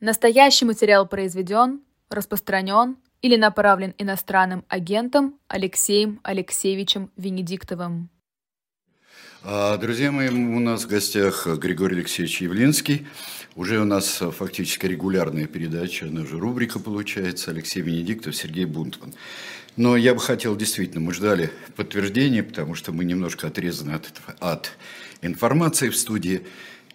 Настоящий материал произведен, распространен или направлен иностранным агентом Алексеем Алексеевичем Венедиктовым. А, друзья мои, у нас в гостях Григорий Алексеевич Явлинский. Уже у нас фактически регулярная передача, она же рубрика получается, Алексей Венедиктов, Сергей Бунтман. Но я бы хотел, действительно, мы ждали подтверждения, потому что мы немножко отрезаны от, от информации в студии.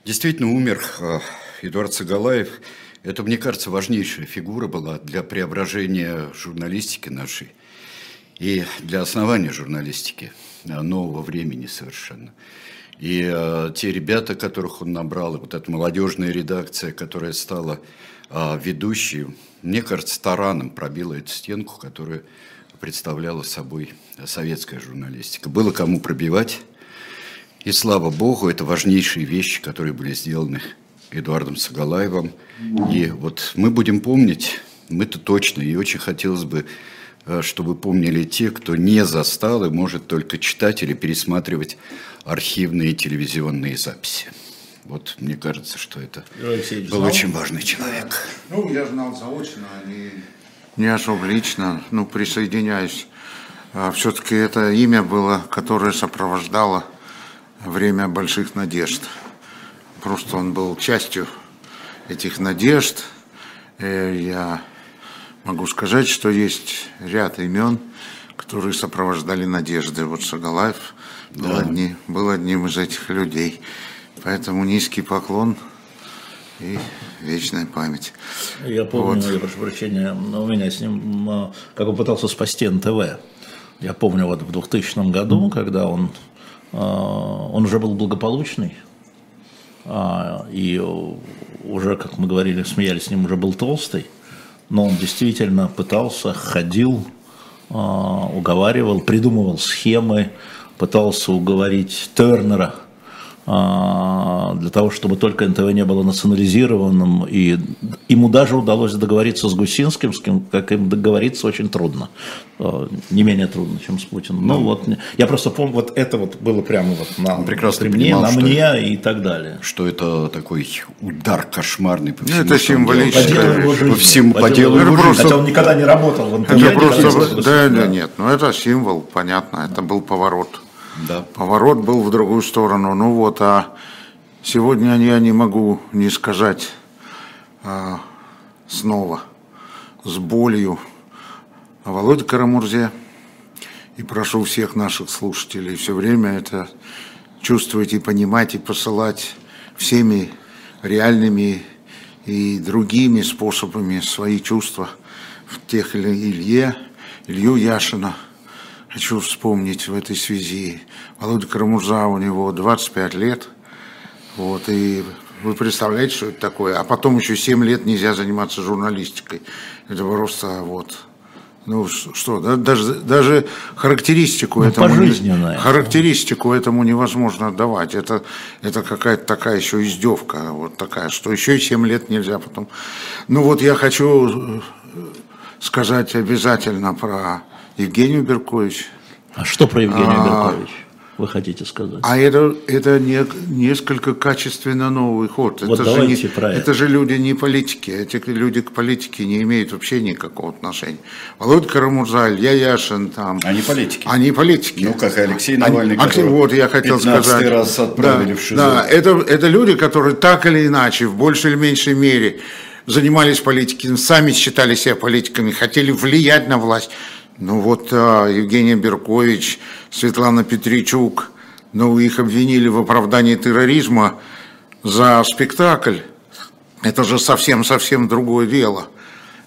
Действительно умер а, Эдуард Сагалаев – это, мне кажется, важнейшая фигура была для преображения журналистики нашей и для основания журналистики а, нового времени совершенно. И э, те ребята, которых он набрал, и вот эта молодежная редакция, которая стала э, ведущей, мне кажется, тараном пробила эту стенку, которая представляла собой советская журналистика. Было кому пробивать, и слава богу, это важнейшие вещи, которые были сделаны Эдуардом Сагалаевым. И вот мы будем помнить, мы-то точно, и очень хотелось бы, э, чтобы помнили те, кто не застал и может только читать или пересматривать архивные телевизионные записи. Вот мне кажется, что это был знал? очень важный человек. Ну, я знал заочно, а не, не особо лично. Ну, присоединяюсь. А, Все-таки это имя было, которое сопровождало время больших надежд просто он был частью этих надежд. Э, я могу сказать, что есть ряд имен, которые сопровождали надежды. Вот Шагалаев да. был, одни, был одним из этих людей. Поэтому низкий поклон и вечная память. Я помню, вот. я прошу прощения, у меня с ним, как он пытался спасти НТВ. Я помню вот в 2000 году, когда он, а, он уже был благополучный, и уже, как мы говорили, смеялись с ним, уже был толстый, но он действительно пытался, ходил, а, уговаривал, придумывал схемы, пытался уговорить Тернера – а, для того, чтобы только НТВ не было национализированным. И ему даже удалось договориться с Гусинским, с кем, как им договориться очень трудно. А, не менее трудно, чем с Путиным. Ну, ну вот, я просто помню, вот это вот было прямо вот на, прекрасно мне, понимал, на мне и так далее. Что это такой удар кошмарный по всему. Это символическое. По делу его жизни. По, всему, по, делу его жизни. Хотя он никогда не работал в НТВ. Это просто, да, да, нет, ну это символ, понятно, это был поворот. Да. Поворот был в другую сторону. Ну вот, а сегодня я не могу не сказать а, снова с болью о Володе Карамурзе. И прошу всех наших слушателей все время это чувствовать и понимать, и посылать всеми реальными и другими способами свои чувства в тех или Илье, Илью Яшина – Хочу вспомнить в этой связи. Володя Карамурза, у него 25 лет. Вот, и вы представляете, что это такое? А потом еще 7 лет нельзя заниматься журналистикой. Это просто вот... Ну что, да, даже, даже характеристику ну, этому характеристику этому невозможно давать. Это, это какая-то такая еще издевка, вот такая, что еще и 7 лет нельзя потом. Ну вот я хочу э, сказать обязательно про Евгению Беркович. А что про Евгения а, Беркович? Вы хотите сказать? А это, это не, несколько качественно новый ход. Вот это, же не, про это. это же люди не политики. Эти люди к политике не имеют вообще никакого отношения. Володя Карамурза, Илья Яшин там. Они политики. Они политики. Ну, как и Алексей Навальный, Они, Вот я хотел сказать. раз отправили да, в ШИЗО. Да, это, это люди, которые так или иначе, в большей или меньшей мере, занимались политикой, сами считали себя политиками, хотели влиять на власть. Ну вот а, Евгений Беркович, Светлана Петричук, ну их обвинили в оправдании терроризма за спектакль. Это же совсем-совсем другое дело.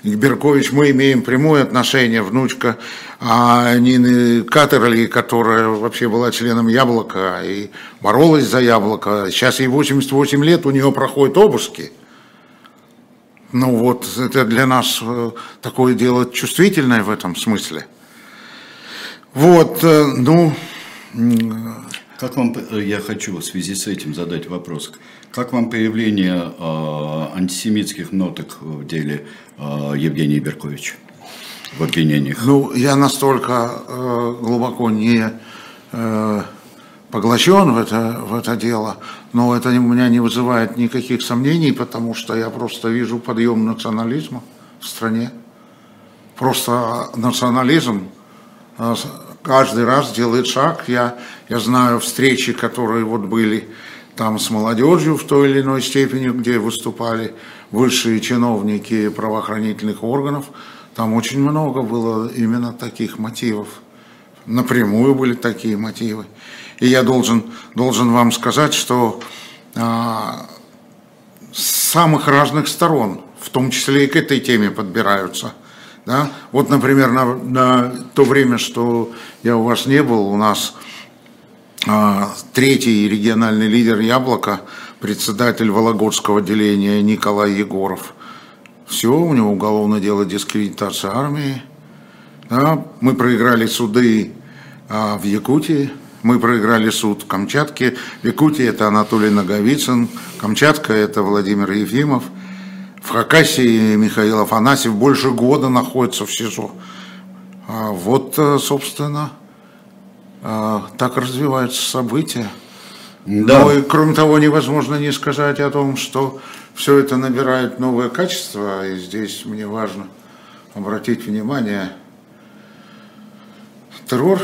К Беркович мы имеем прямое отношение, внучка а Нины Катерли, которая вообще была членом Яблока и боролась за Яблоко. Сейчас ей 88 лет, у нее проходят обыски. Ну вот, это для нас э, такое дело чувствительное в этом смысле. Вот, э, ну... Как вам, э, я хочу в связи с этим задать вопрос. Как вам появление э, антисемитских ноток в деле э, Евгения Берковича в обвинениях? Ну, я настолько э, глубоко не э, поглощен в это, в это дело, но это у меня не вызывает никаких сомнений, потому что я просто вижу подъем национализма в стране. Просто национализм э, каждый раз делает шаг. Я, я знаю встречи, которые вот были там с молодежью в той или иной степени, где выступали высшие чиновники правоохранительных органов. Там очень много было именно таких мотивов. Напрямую были такие мотивы. И я должен, должен вам сказать, что а, с самых разных сторон, в том числе и к этой теме подбираются. Да? Вот, например, на, на то время, что я у вас не был, у нас а, третий региональный лидер «Яблоко», председатель Вологодского отделения Николай Егоров. Все, у него уголовное дело дискредитации армии. Да? Мы проиграли суды а, в Якутии, мы проиграли суд в Камчатке. В Якутии это Анатолий Наговицын, Камчатка это Владимир Ефимов. В Хакасии Михаил Афанасьев больше года находится в СИЗО. А вот, э, собственно, э, так развиваются события. Да. Но и, кроме того, невозможно не сказать о том, что все это набирает новое качество, и здесь мне важно обратить внимание. Террор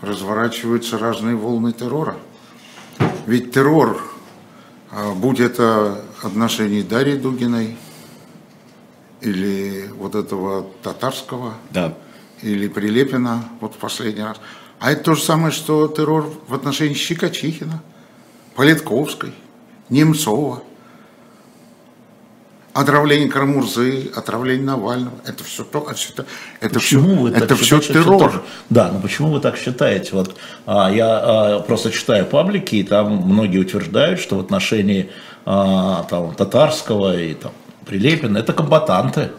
разворачиваются разные волны террора. Ведь террор, а, будь это отношение Дарьи Дугиной, или вот этого татарского, да. или Прилепина, вот в последний раз. А это то же самое, что террор в отношении Щекочихина, Политковской, Немцова – отравление Карамурзы, отравление Навального. Это все то, это, это почему все, вы это так все террор. Все да, но почему вы так считаете? Вот а, я а, просто читаю паблики, и там многие утверждают, что в отношении а, там, татарского и там, Прилепина это комбатанты.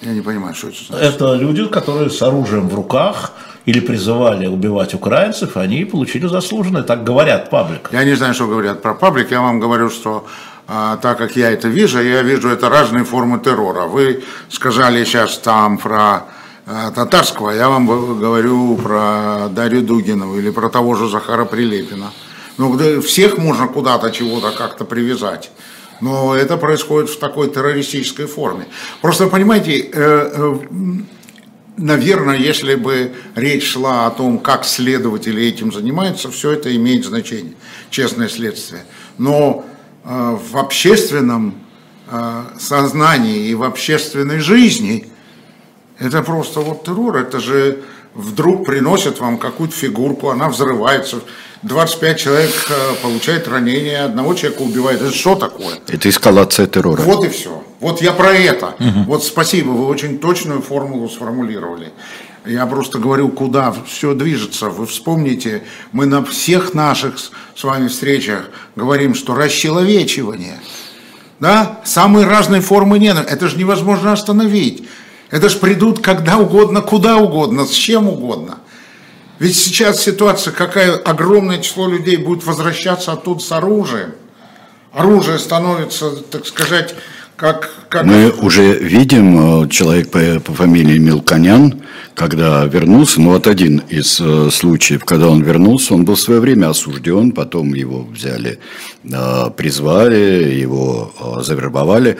Я не понимаю, что это значит. Это люди, которые с оружием в руках или призывали убивать украинцев, они получили заслуженное, так говорят паблик. Я не знаю, что говорят про паблик, я вам говорю, что а, так как я это вижу, я вижу это разные формы террора. Вы сказали сейчас там про а, татарского, я вам говорю про Дарью Дугинову или про того же Захара Прилепина. Ну, всех можно куда-то чего-то как-то привязать. Но это происходит в такой террористической форме. Просто понимаете, э, э, наверное, если бы речь шла о том, как следователи этим занимаются, все это имеет значение, честное следствие. Но Э, в общественном э, сознании и в общественной жизни, это просто вот террор, это же вдруг приносят вам какую-то фигурку, она взрывается, 25 человек э, получает ранение, одного человека убивает. Это что такое? Это эскалация террора. Вот и все. Вот я про это. Угу. Вот спасибо, вы очень точную формулу сформулировали. Я просто говорю, куда все движется. Вы вспомните, мы на всех наших с вами встречах говорим, что расчеловечивание, да, самые разные формы ненависти, это же невозможно остановить. Это же придут когда угодно, куда угодно, с чем угодно. Ведь сейчас ситуация, какая огромное число людей будет возвращаться оттуда с оружием. Оружие становится, так сказать, как, как... Мы уже видим, э, человек по, по фамилии Милконян, когда вернулся, ну вот один из э, случаев, когда он вернулся, он был в свое время осужден, потом его взяли, э, призвали, его завербовали.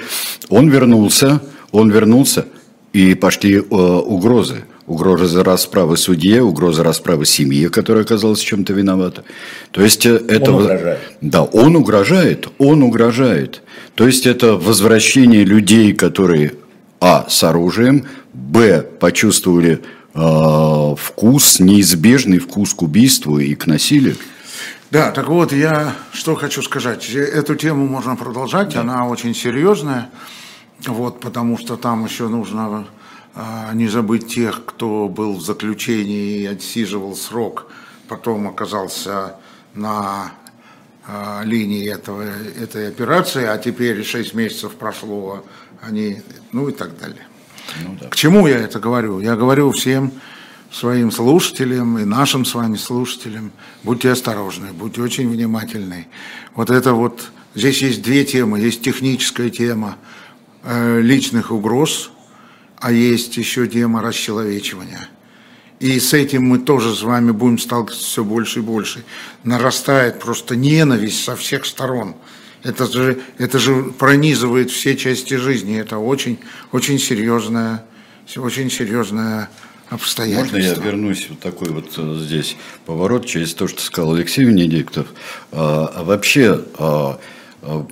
Он вернулся, он вернулся, и пошли угрозы угроза расправы судье, угроза расправы семье, которая оказалась чем-то виновата. То есть э, это... Он угрожает. Да, он угрожает, он угрожает. То есть это возвращение людей, которые, а, с оружием, б, почувствовали э, вкус, неизбежный вкус к убийству и к насилию. Да, так вот, я что хочу сказать. Эту тему можно продолжать, да. она очень серьезная, вот, потому что там еще нужно не забыть тех, кто был в заключении и отсиживал срок, потом оказался на а, линии этого, этой операции, а теперь 6 месяцев прошло, они, ну и так далее. Ну, да. К чему я это говорю? Я говорю всем своим слушателям и нашим с вами слушателям, будьте осторожны, будьте очень внимательны. Вот это вот, здесь есть две темы, есть техническая тема э, личных угроз – а есть еще тема расчеловечивания. и с этим мы тоже с вами будем сталкиваться все больше и больше, нарастает просто ненависть со всех сторон. Это же, это же пронизывает все части жизни. Это очень, очень серьезная, очень серьезная обстоятельства. Можно я вернусь вот такой вот э, здесь поворот через то, что сказал Алексей Венедиктов. А, а вообще, а, а,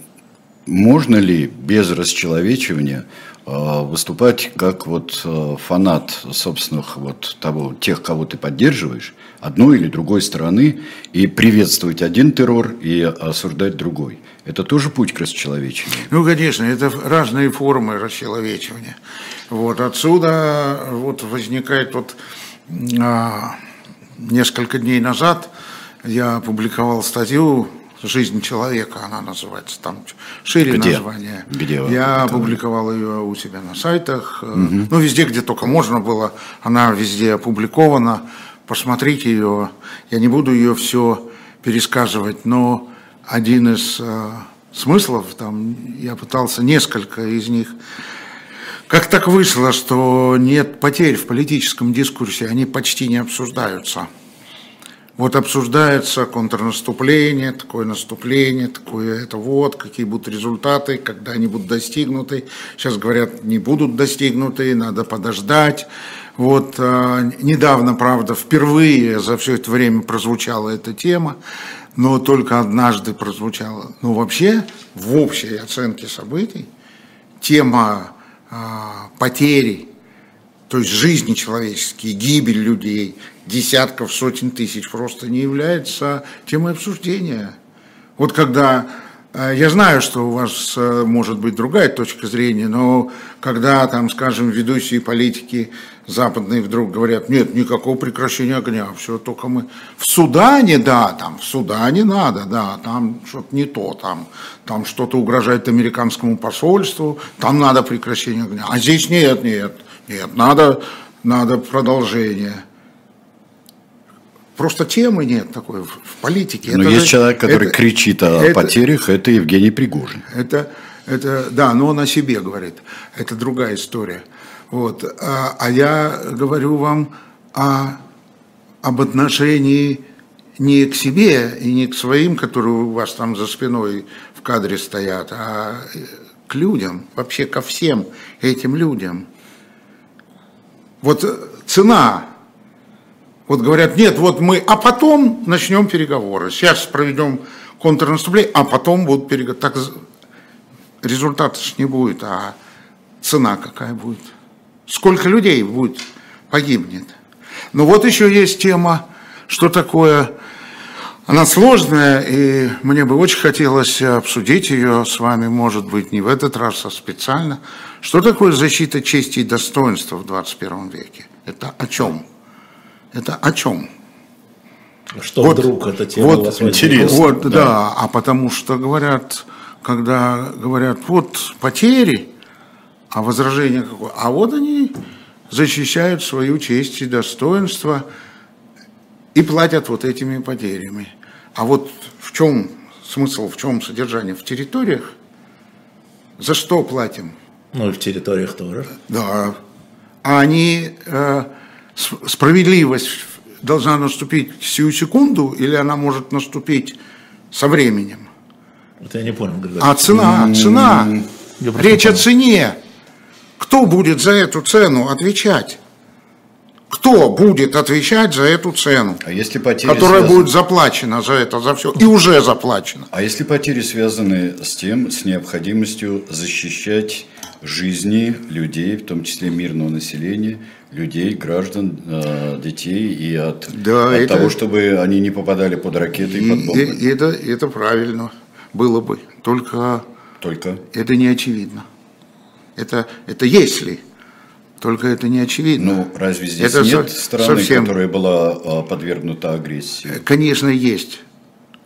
можно ли без расчеловечивания выступать как вот а, фанат собственных вот того, тех, кого ты поддерживаешь, одной или другой стороны, и приветствовать один террор и осуждать другой? Это тоже путь к расчеловечиванию? Ну, конечно, это разные формы расчеловечивания. Вот отсюда вот возникает вот а, несколько дней назад я опубликовал статью «Жизнь человека», она называется, там шире где? название. Где я опубликовал ее у себя на сайтах, угу. ну, везде, где только можно было, она везде опубликована, посмотрите ее, я не буду ее все пересказывать, но один из э, смыслов, там я пытался несколько из них. Как так вышло, что нет потерь в политическом дискурсе, они почти не обсуждаются. Вот обсуждается контрнаступление, такое наступление, такое это вот, какие будут результаты, когда они будут достигнуты. Сейчас говорят, не будут достигнуты, надо подождать. Вот э, недавно, правда, впервые за все это время прозвучала эта тема но только однажды прозвучало. Но вообще, в общей оценке событий, тема э, потери, то есть жизни человеческие, гибель людей, десятков, сотен тысяч, просто не является темой обсуждения. Вот когда а, я знаю, что у вас э, может быть другая точка зрения, но когда, там, скажем, ведущие политики западные вдруг говорят, нет, никакого прекращения огня, все только мы... В Судане, да, там, в Судане надо, да, там что-то не то, там, там что-то угрожает американскому посольству, там надо прекращение огня. А здесь нет, нет, нет, надо, надо продолжение. Просто темы нет такой в, политике. Но это есть же, человек, который это, кричит о это, потерях, это Евгений Пригожин. Это, это, да, но он о себе говорит. Это другая история. Вот. А, а я говорю вам о, об отношении не к себе и не к своим, которые у вас там за спиной в кадре стоят, а к людям, вообще ко всем этим людям. Вот цена вот говорят, нет, вот мы, а потом начнем переговоры. Сейчас проведем контрнаступление, а потом будут переговоры. Так результата ж не будет, а цена какая будет. Сколько людей будет, погибнет. Но вот еще есть тема, что такое, она сложная, и мне бы очень хотелось обсудить ее с вами, может быть, не в этот раз, а специально. Что такое защита чести и достоинства в 21 веке? Это о чем? Это о чем? Что вот, вдруг эта тема вот, у вас интересна? Вот, да. да, а потому что говорят, когда говорят, вот потери, а возражение какое? А вот они защищают свою честь и достоинство и платят вот этими потерями. А вот в чем смысл, в чем содержание? В территориях? За что платим? Ну и в территориях тоже. Да. А они... Э, справедливость должна наступить сию секунду или она может наступить со временем? Это я не понял. А цена, цена. Речь о цене. Кто будет за эту цену отвечать? Кто будет отвечать за эту цену, а если потери которая связаны... будет заплачена за это, за все, и уже заплачена? А если потери связаны с тем, с необходимостью защищать жизни людей, в том числе мирного населения, людей, граждан, э, детей и от, да, от это, того, чтобы они не попадали под ракеты и, и под бомбы. И, это, это правильно было бы, только, только это не очевидно. Это, это если, только это не очевидно. Ну, разве здесь это нет со, страны, совсем... которая была э, подвергнута агрессии? Конечно, есть.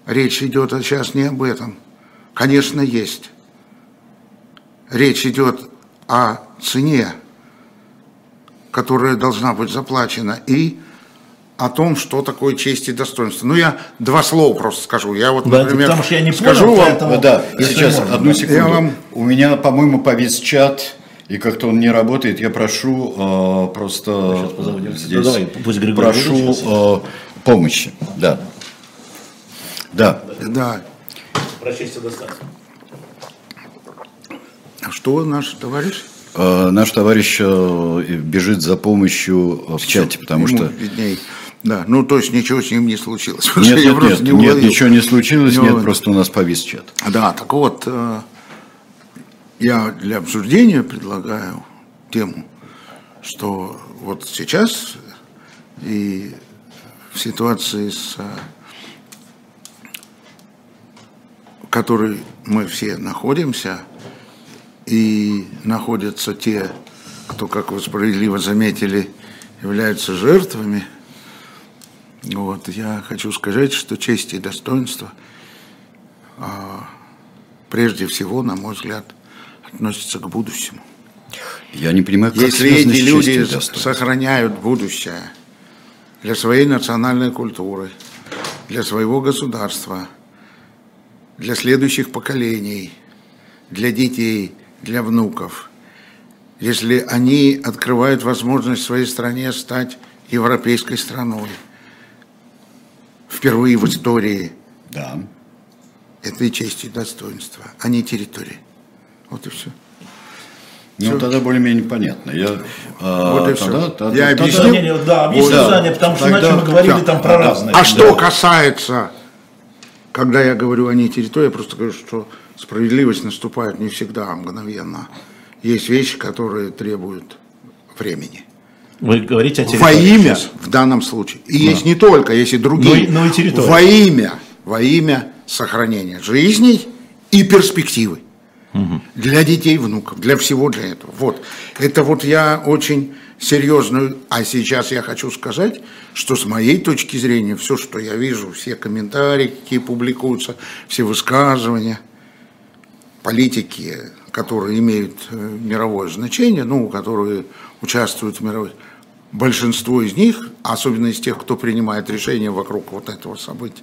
Речь идет сейчас не об этом. Конечно, есть. Речь идет о цене которая должна быть заплачена, и о том, что такое честь и достоинство. Ну, я два слова просто скажу. Я вот, да, например, потому что я не скажу понял, вам... Поэтому... Да, сейчас, можно, одну секунду. Я вам... У меня, по-моему, повис чат, И как-то он не работает. Я прошу э, просто здесь да, давай, пусть прошу э, помощи. Да. Да. Да. Прочесть достаточно. А что наш товарищ? Э, наш товарищ э, бежит за помощью в Все, чате, потому что... Видней. Да, ну то есть ничего с ним не случилось. Нет, нет, нет, не нет, ничего не случилось, нет, нет, просто у нас повис чат. Да, так вот, э, я для обсуждения предлагаю тему, что вот сейчас и в ситуации, с, в которой мы все находимся, и находятся те, кто, как вы справедливо заметили, являются жертвами, вот, я хочу сказать, что честь и достоинство а, прежде всего, на мой взгляд, относятся к будущему. Я не понимаю, как Если эти люди сохраняют будущее для своей национальной культуры, для своего государства, для следующих поколений, для детей, для внуков, если они открывают возможность своей стране стать европейской страной, впервые в истории, да. это и честь и достоинство, а не территория. Вот и все. Ну, все. тогда более-менее понятно. Я, а, вот и тогда, все. Тогда, я объясню. Тогда, не, не, да, объясни, да. Заня, потому что тогда, иначе мы говорили да, там про да, разные. А да. что касается, когда я говорю о ней территории, я просто говорю, что справедливость наступает не всегда мгновенно. Есть вещи, которые требуют времени. Вы говорите о территории. Во имя, в данном случае. И да. есть не только, есть и другие. Но, но и территория. Во имя, во имя сохранения жизней и перспективы для детей, внуков, для всего для этого. Вот. Это вот я очень серьезную, а сейчас я хочу сказать, что с моей точки зрения, все, что я вижу, все комментарии, какие публикуются, все высказывания, политики, которые имеют э, мировое значение, ну, которые участвуют в мировой, большинство из них, особенно из тех, кто принимает решения вокруг вот этого события,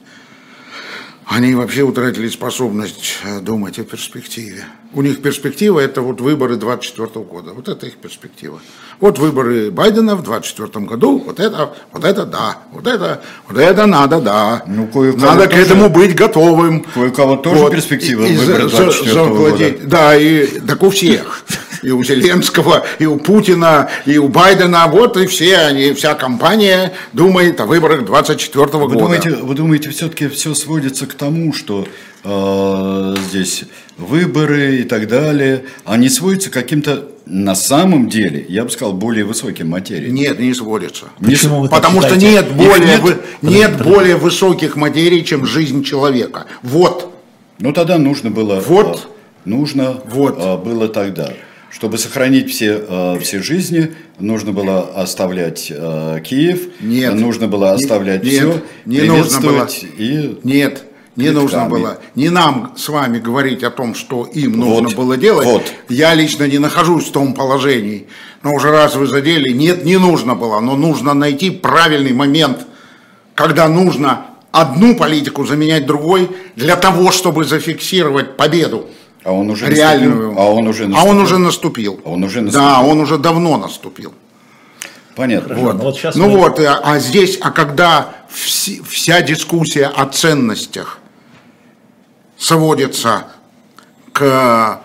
они вообще утратили способность э, думать о перспективе. У них перспектива – это вот выборы 24 года. Вот это их перспектива. Вот выборы Байдена в 24 году, вот это, вот это да, вот это, вот это надо, да. Ну, надо к этому быть готовым. Кое-кого тоже вот. перспектива и, выборы 24 за, года. Да, и так у всех. И у Зеленского, и у Путина, и у Байдена. Вот и все они, вся компания думает о выборах 24 года. Вы думаете, вы думаете все-таки все сводится к тому, что э, здесь выборы и так далее, они сводятся к каким-то на самом деле, я бы сказал, более высоким материям. Нет, не сводятся. Почему Потому что нет, более, нет? Вы, нет более высоких материй, чем жизнь человека. Вот. Ну тогда нужно было. Вот. Э, нужно вот. Э, было тогда. Чтобы сохранить все, э, все жизни, нужно было оставлять Киев, нет, нужно было оставлять нет, все, не нужно было. и нет, не нужно было не нам с вами говорить о том, что им нужно вот, было делать. Вот. Я лично не нахожусь в том положении. Но уже раз вы задели, нет, не нужно было. Но нужно найти правильный момент, когда нужно одну политику заменять другой для того, чтобы зафиксировать победу. А он уже реальную. Наступил? А он уже наступил. А он уже наступил. А он уже наступил. Да, он уже давно наступил. Понятно. Вот. Ну, вот, сейчас ну мы... вот, а, а здесь, а когда вся дискуссия о ценностях сводится к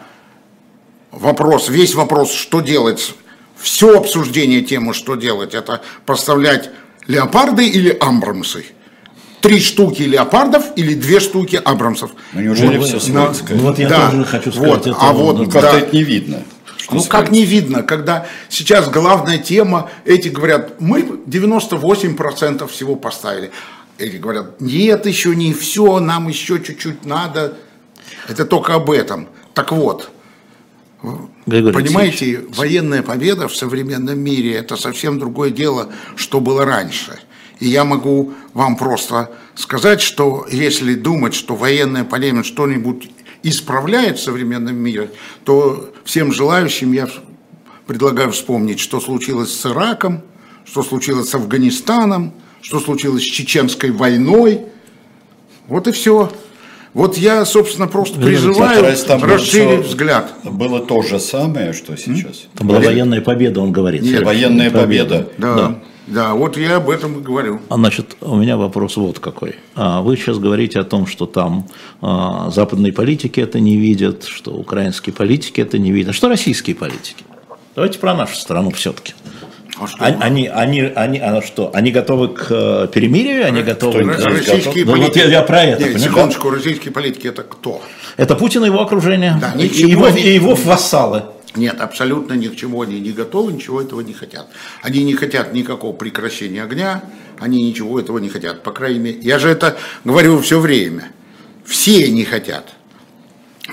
вопрос, весь вопрос, что делать, все обсуждение темы, что делать, это поставлять леопарды или амбрамсы. Три штуки леопардов или две штуки абрамсов. Ну неужели ну, все сводится? Ну, вот я да, тоже хочу сказать. Вот, это, а вот, ну, как-то да. это не видно. Ну как не видно, когда сейчас главная тема, эти говорят, мы 98% всего поставили. Эти говорят, нет, еще не все, нам еще чуть-чуть надо. Это только об этом. Так вот, Григорий понимаете, Алексеевич. военная победа в современном мире это совсем другое дело, что было раньше. И я могу вам просто сказать, что если думать, что военная полемика что-нибудь исправляет в современном мире, то всем желающим я предлагаю вспомнить, что случилось с Ираком, что случилось с Афганистаном, что случилось с Чеченской войной. Вот и все. Вот я, собственно, просто призываю расширить взгляд. Было то же самое, что сейчас. Это была военная победа, он говорит. Нет, военная победа. Да. да. Да, вот я об этом и говорю. А значит, у меня вопрос вот какой. А вы сейчас говорите о том, что там а, западные политики это не видят, что украинские политики это не видят. А что российские политики? Давайте про нашу страну все-таки. А что? Они, они, они, они, что? Они готовы к э, перемирию? Они готовы к... Российские готов... политики... Ну, вот я, я про это. Нет, секундочку, российские политики это кто? Это Путин и его окружение. Да, и, его, и его вассалы. Нет, абсолютно ни к чему они не готовы, ничего этого не хотят. Они не хотят никакого прекращения огня, они ничего этого не хотят. По крайней мере, я же это говорю все время. Все не хотят.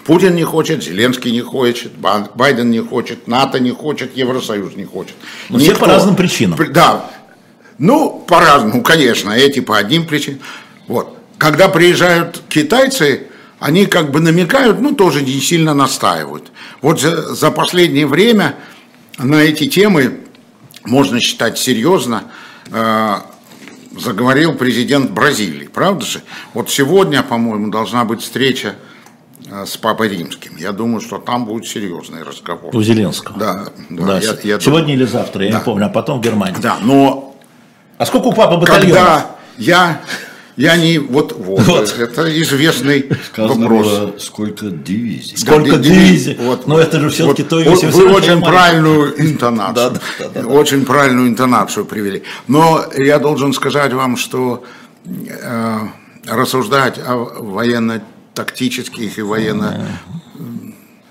Путин не хочет, Зеленский не хочет, Байден не хочет, НАТО не хочет, Евросоюз не хочет. Но все по разным причинам. Да. Ну, по-разному, конечно, эти по одним причинам. Вот. Когда приезжают китайцы, они как бы намекают, ну, тоже не сильно настаивают. Вот за, за последнее время на эти темы, можно считать серьезно, э, заговорил президент Бразилии, правда же? Вот сегодня, по-моему, должна быть встреча Э, с Папой Римским. Я думаю, что там будет серьезный разговор. У Зеленского. Да. да, да я, я Сегодня думаю. или завтра, я да. не помню, а потом в Германии. Да, но... А сколько у Папы батальонов? Когда я... Я не... Вот, вот, вот. это известный Сказано вопрос. Было, сколько дивизий. Сколько да, дивизий. Вот, Но это же все-таки вот, то вот, Вы очень правильную интонацию, очень правильную интонацию привели. Но я должен сказать вам, что э, рассуждать о военно тактических и военно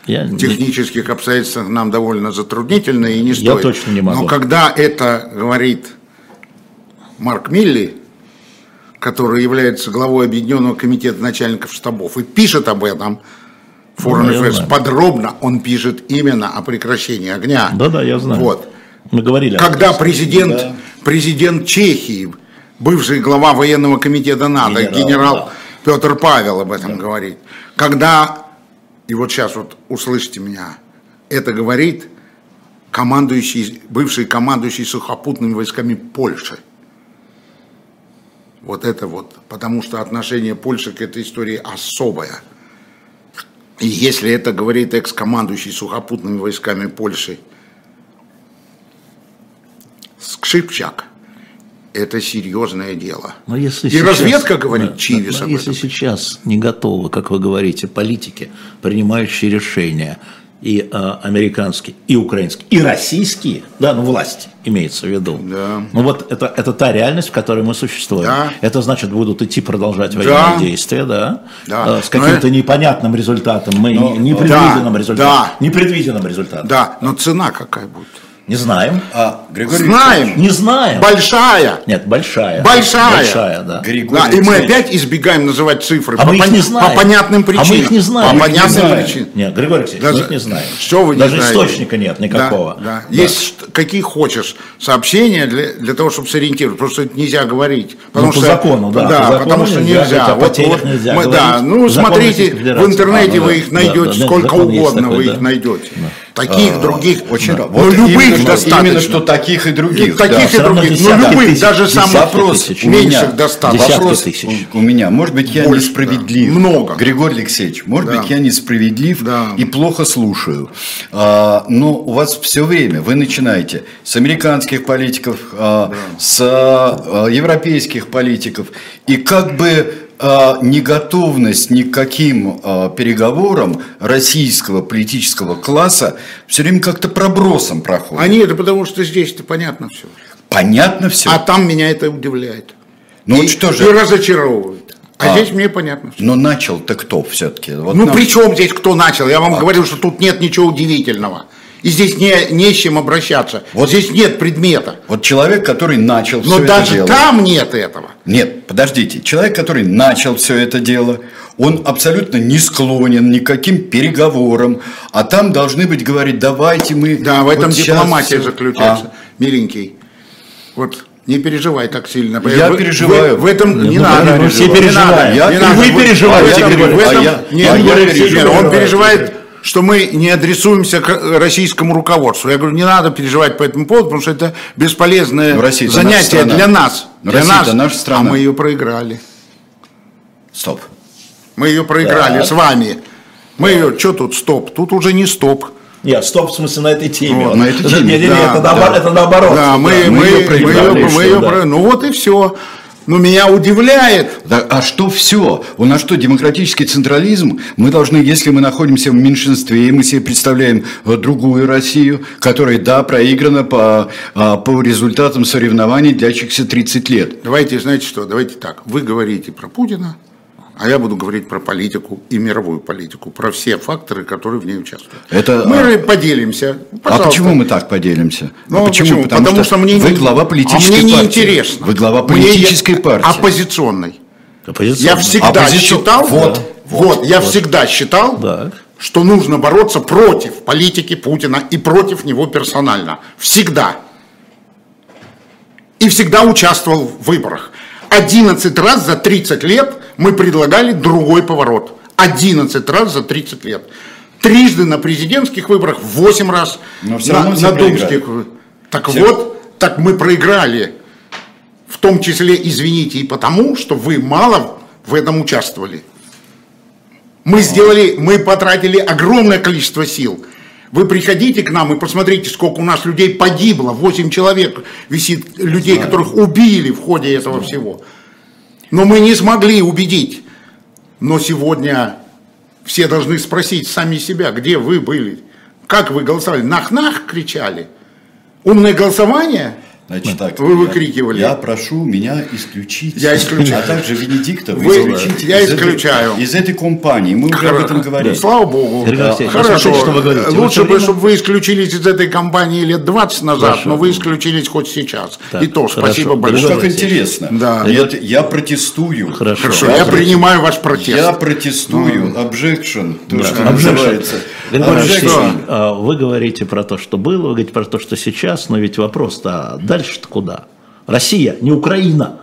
я технических обстоятельствах нам довольно затруднительно и не стоит. Я точно не могу. Но когда это говорит Марк Милли, который является главой Объединенного комитета начальников штабов, и пишет об этом Foreign ну, Affairs подробно, он пишет именно о прекращении огня. Да-да, я знаю. Вот. Мы говорили. Когда президент, да. президент Чехии, бывший глава военного комитета НАТО, генерал, генерал да Петр Павел об этом говорит. Когда, и вот сейчас вот услышите меня, это говорит командующий, бывший командующий сухопутными войсками Польши. Вот это вот, потому что отношение Польши к этой истории особое. И если это говорит экс-командующий сухопутными войсками Польши Скшипчак – это серьезное дело. Но если и сейчас, разведка говорит да, Чивис да, Если сейчас не готовы, как вы говорите, политики, принимающие решения, и э, американские, и украинские, и российские, да, ну власти имеется в виду. Да. Ну вот это, это та реальность, в которой мы существуем. Да. Это значит, будут идти продолжать военные да. действия, да, да. Э, с каким-то но... непонятным результатом, мы, но... непредвиденным да. результатом. Да. Непредвиденным результатом. Да, но цена какая будет? Не знаем. А, Григорий знаем. Не знаем. Большая. Нет, большая. Большая. Большая, да. Григорий да, и мы опять избегаем называть цифры. А по, мы их не знаем. По понятным причинам. А мы их не знаем. По понятным причинам. Нет, Григорий Алексеевич, Даже... мы их не знаем. Что вы не Даже знаете? источника нет никакого. Да, да. да. Есть какие хочешь сообщения для, для того, чтобы сориентировать. Просто это нельзя говорить. Потому ну, что, по закону, да. Да, по закону потому что нельзя. нельзя. А вот, вот, нельзя мы, да, ну, смотрите, в интернете а, ну, вы их найдете, да, сколько угодно вы их найдете. Таких, а, других, очень да. Ну, любых достаточно. Именно что таких и других. Таких и других, ну любых, даже самых вопрос меньших достаточно. Вопрос у меня, может быть, я несправедлив. Много. Григорий Алексеевич, может быть, я несправедлив и плохо слушаю. А, но у вас все время, вы начинаете с американских политиков, а, с европейских политиков, и как бы а, неготовность ни к каким а, переговорам российского политического класса все время как-то пробросом проходит. А нет, это потому что здесь-то понятно все. Понятно все. А там меня это удивляет. Ну и, что же? И разочаровывает. А, а здесь мне понятно. Все. Но начал-то кто все-таки? Вот ну нам... при чем здесь кто начал? Я вам а. говорил, что тут нет ничего удивительного. И здесь не, не с чем обращаться. Вот здесь нет предмета. Вот человек, который начал Но все даже это дело. там нет этого. Нет, подождите. Человек, который начал все это дело, он абсолютно не склонен ни к каким переговорам. А там должны быть говорить, давайте мы... Да, в этом вот дипломатия все... заключается, а? миленький. Вот не переживай так сильно. Я в, переживаю. В, в этом не ну, надо. Мы все переживаем. Я, не надо. Вы переживаете. В этом, а я, нет, а я, я переживаю. Он переживает что мы не адресуемся к российскому руководству. Я говорю, не надо переживать по этому поводу, потому что это бесполезное занятие для нас. Для нас, наша страна. а мы ее проиграли. Стоп. Мы ее проиграли да. с вами. Мы ее, что тут стоп? Тут уже не стоп. Нет, стоп, в смысле, на этой теме. Вот, на этой теме. Нет, нет, да, это, да. Наоборот, это наоборот. Да, мы, да, мы, мы, ее проиграли. Мы ее, мы ее, да. Ну вот и все. Но меня удивляет. Да, а что все? У нас что, демократический централизм? Мы должны, если мы находимся в меньшинстве, и мы себе представляем э, другую Россию, которая, да, проиграна по, а, по результатам соревнований, длящихся 30 лет. Давайте, знаете что, давайте так. Вы говорите про Путина, а я буду говорить про политику и мировую политику, про все факторы, которые в ней участвуют. Это... Мы а... поделимся. Пожалуйста. А почему мы так поделимся? Ну, а почему? Потому, Потому что, что мне вы глава политической а мне партии. интересно. Вы глава политической мне партии. Оппозиционной. Оппозиционной. Я всегда Оппозицион... считал, вот, вот, вот, я вот. всегда считал, да. что нужно бороться против политики Путина и против него персонально. Всегда. И всегда участвовал в выборах. 11 раз за 30 лет мы предлагали другой поворот. 11 раз за 30 лет. Трижды на президентских выборах, 8 раз Но все на, на думских. Так все. вот, так мы проиграли. В том числе, извините, и потому, что вы мало в этом участвовали. Мы сделали, мы потратили огромное количество сил. Вы приходите к нам и посмотрите, сколько у нас людей погибло. 8 человек висит, людей, которых убили в ходе этого всего. Но мы не смогли убедить. Но сегодня все должны спросить сами себя, где вы были, как вы голосовали. Нах-нах кричали. Умное голосование – Значит так, вы выкрикивали. Я, я прошу меня исключить. Я исключаю. А также Венедиктов вы, исключить я из исключаю. Этой, из этой компании. Мы уже об этом говорили. Слава Богу. Да. Хорошо. Что вы говорите. Лучше вы бы, чтобы вы исключились из этой компании лет 20 назад, Хорошо. но вы исключились хоть сейчас. Так, И то, хорошо. спасибо большое. Как интересно. Да. Нет, я протестую. Хорошо. хорошо. Я, я принимаю ваш протест. Я протестую. Objection. То, да. что Objection. называется. Objection. А, вы говорите про то, что было, вы говорите про то, что сейчас, но ведь вопрос-то дальше-то куда? Россия, не Украина.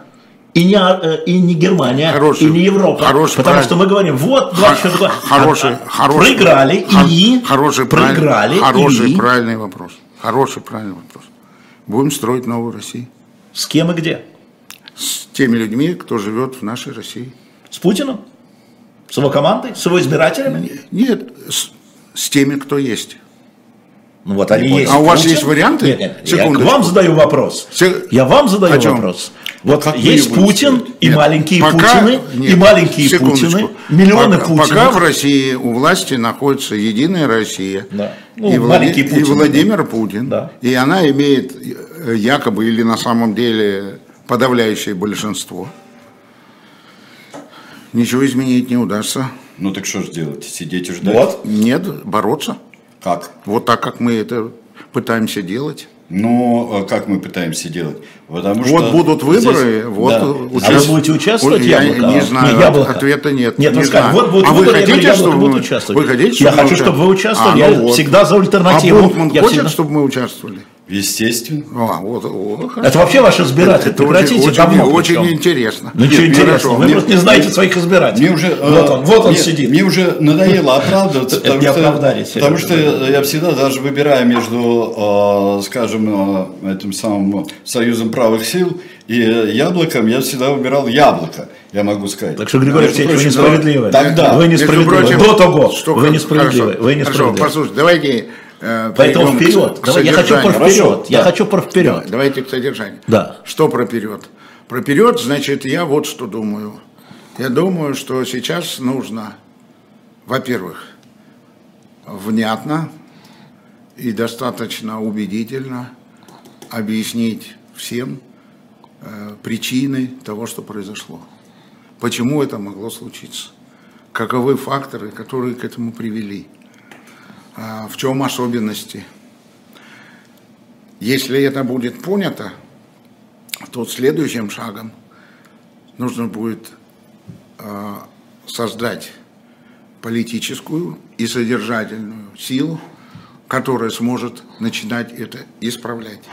И не, э, и не Германия, хороший, и не Европа. Хороший, потому правильный. что мы говорим, вот, два Х- такое. Хороший, а, хороший, проиграли хор- и хороший, проиграли хороший, и правильный вопрос. Хороший, правильный вопрос. Будем строить новую Россию. С кем и где? С теми людьми, кто живет в нашей России. С Путиным? С его командой? С его избирателями? Нет, с, с теми, кто есть. Ну вот они есть. А у вас есть варианты? Нет, нет, я к вам задаю вопрос. Се... Я вам задаю вопрос. Вот как есть Путин и нет, маленькие пока, Путины, нет, и маленькие Путины, миллионы пока, Путинов. Пока в России у власти находится Единая Россия да. ну, и, Влад... Путин, и Владимир Путин, да. и она имеет э, якобы или на самом деле подавляющее большинство. Ничего изменить не удастся. Ну так что же делать? Сидеть и ждать? Вот. Нет, бороться. Как? Вот так, как мы это пытаемся делать. Ну, как мы пытаемся делать? Потому что вот будут выборы, здесь, вот да. участь... А вы будете участвовать? Я яблоко? не знаю, не, яблоко. ответа нет. Нет, не вы сказали, вот будут а выборы, вы хотите, чтобы мы участвовать? Вы хотите, я хочу, чтобы вы участвовали, а, ну я вот. всегда за альтернативу. А Бунтман я хочет, всегда... чтобы мы участвовали? Естественно. А, вот, вот, это вообще ваш избиратель. Это Прекратите очень, давно. Очень, очень интересно. Ну что интересно? Вы мне, просто не знаете мне, своих избирателей. Мне уже, вот он, вот он мне, сидит. Мне уже надоело оправдываться, потому, что, потому что я всегда даже выбираю между, скажем, этим самым союзом правых сил и яблоком, я всегда выбирал яблоко я могу сказать. Так что, Григорий Алексеевич, вы несправедливы. Тогда. Вы несправедливы. До того. Вы несправедливы. Вы несправедливы. Хорошо, послушайте, давайте Э, Поэтому вперед. К, Давай, я хочу про вперед. Я да. хочу про вперед. Да, давайте к содержанию. Да. Что про вперед? Про вперед, значит, я вот что думаю. Я думаю, что сейчас нужно, во-первых, внятно и достаточно убедительно объяснить всем э, причины того, что произошло. Почему это могло случиться? Каковы факторы, которые к этому привели? А, в чем особенности. Если это будет понято, то следующим шагом нужно будет а, создать политическую и содержательную силу, которая сможет начинать это исправлять,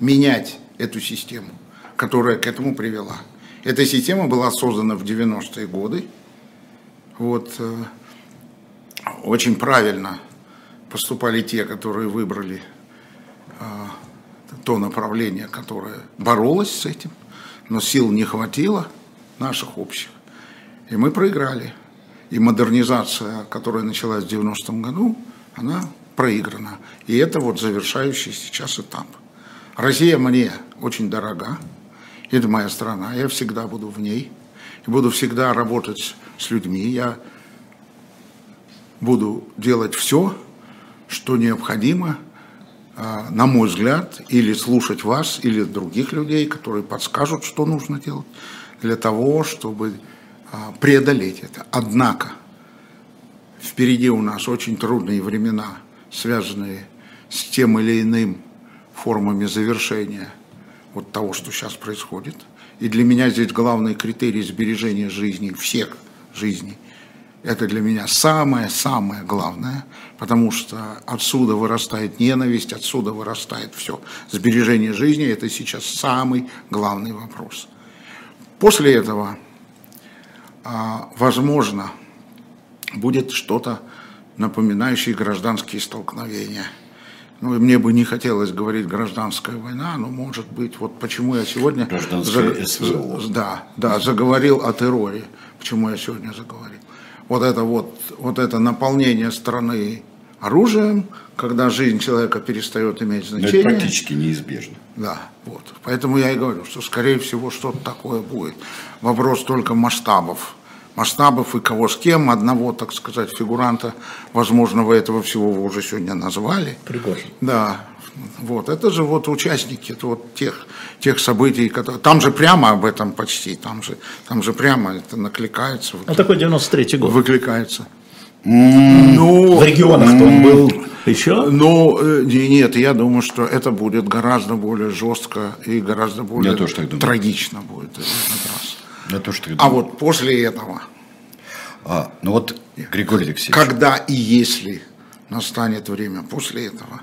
менять эту систему, которая к этому привела. Эта система была создана в 90-е годы. Вот, э, очень правильно поступали те, которые выбрали а, то направление, которое боролось с этим, но сил не хватило наших общих. И мы проиграли. и модернизация, которая началась в 90-м году, она проиграна. И это вот завершающий сейчас этап. Россия мне очень дорога. Это моя страна. Я всегда буду в ней. И буду всегда работать с людьми. Я буду делать все, что необходимо, а, на мой взгляд, или слушать вас, или других людей, которые подскажут, что нужно делать, для того, чтобы а, преодолеть это. Однако, впереди у нас очень трудные времена, связанные с тем или иным формами завершения вот того, что сейчас происходит. И для меня здесь главный критерий сбережения жизни, всех жизней. Это для меня самое-самое главное, потому что отсюда вырастает ненависть, отсюда вырастает все. Сбережение жизни – это сейчас самый главный вопрос. После этого, а, возможно, будет что-то напоминающее гражданские столкновения – ну, мне бы не хотелось говорить гражданская война, но может быть, вот почему я сегодня за, да, да, заговорил о терроре, почему я сегодня заговорил. Вот это вот, вот это наполнение страны оружием, когда жизнь человека перестает иметь значение. Но это практически неизбежно. Да, вот. Поэтому я и говорю, что скорее всего что-то такое будет. Вопрос только масштабов масштабов и кого с кем, одного, так сказать, фигуранта, возможно, вы этого всего вы уже сегодня назвали. Пригожин. Да, вот, это же вот участники это вот тех, тех событий, которые... Там же прямо об этом почти, там же, там же прямо это накликается. Ну, такой 93-й год. Выкликается. Ну, в регионах-то он был еще? Ну, э, нет, я думаю, что это будет гораздо более жестко и гораздо более я тоже так думаю. трагично будет в этот раз. Я тоже так думаю. А вот после этого. А, ну вот, Григорий Алексеевич. Когда и если настанет время после этого,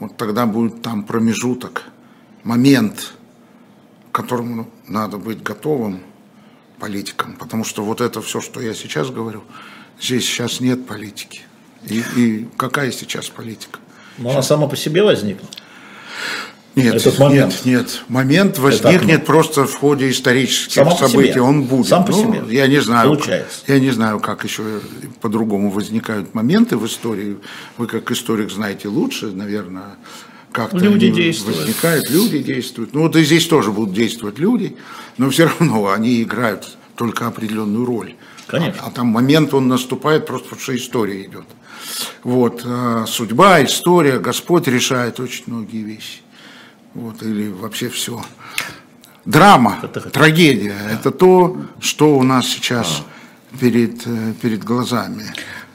вот тогда будет там промежуток, момент, к которому надо быть готовым политикам. Потому что вот это все, что я сейчас говорю, здесь сейчас нет политики. И, и какая сейчас политика? Но она сама по себе возникла. Нет, этот момент. нет, нет. Момент возникнет просто в ходе исторических Само событий. Он будет. Сам по ну, себе. Я не знаю. Получается. Я не знаю, как еще по-другому возникают моменты в истории. Вы как историк знаете лучше, наверное, как люди действуют. возникают, люди действуют. Ну вот и здесь тоже будут действовать люди, но все равно они играют только определенную роль. Конечно. А, а там момент он наступает просто потому, что история идет. Вот а судьба, история, Господь решает очень многие вещи вот, или вообще все. Драма, это, трагедия, это то, что у нас сейчас а. перед, э, перед глазами.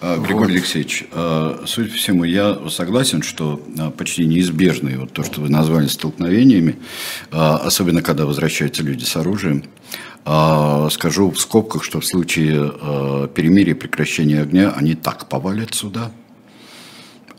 А, Григорий вот. Алексеевич, а, судя по всему, я согласен, что почти неизбежные вот то, что вы назвали столкновениями, особенно когда возвращаются люди с оружием, скажу в скобках, что в случае перемирия, прекращения огня, они так повалят сюда,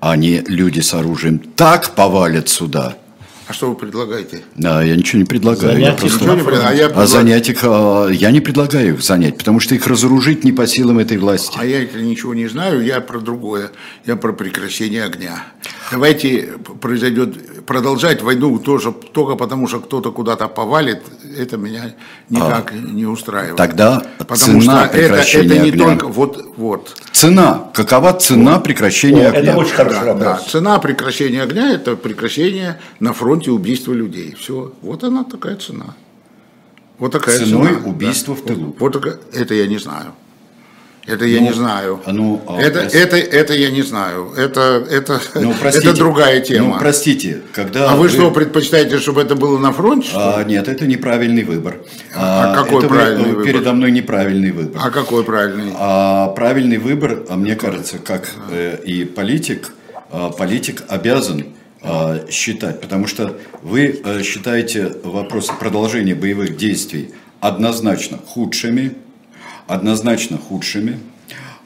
они, люди с оружием, так повалят сюда – а что вы предлагаете? Да, я ничего не предлагаю. Занять я просто... не предлагаю. А, я предлагаю... а занять их, а, я не предлагаю их занять, потому что их разоружить не по силам этой власти. А я ничего не знаю, я про другое. Я про прекращение огня. Давайте произойдет продолжать войну тоже только потому, что кто-то куда-то повалит, это меня никак а, не устраивает. Тогда потому цена что прекращения это, это не огня. только вот вот. Цена. Какова цена вот. прекращения огня? Это очень хороший да, вопрос. Да. Цена прекращения огня – это прекращение на фронте убийства людей. Все. Вот она такая цена. Вот такая Ценой цена. убийства да. в тылу. Вот, вот это я не знаю. Это я ну, не знаю. Ну, а, это, а, это, это я не знаю. Это, это, ну, простите, это другая тема. Ну, простите, когда. А вы, вы что, предпочитаете, чтобы это было на фронте? А, нет, это неправильный выбор. А, а какой это правильный вы, выбор? Передо мной неправильный выбор. А какой правильный? А, правильный выбор, а мне кажется, как э, и политик, а, политик обязан а, считать, потому что вы э, считаете вопросы продолжения боевых действий однозначно худшими однозначно худшими.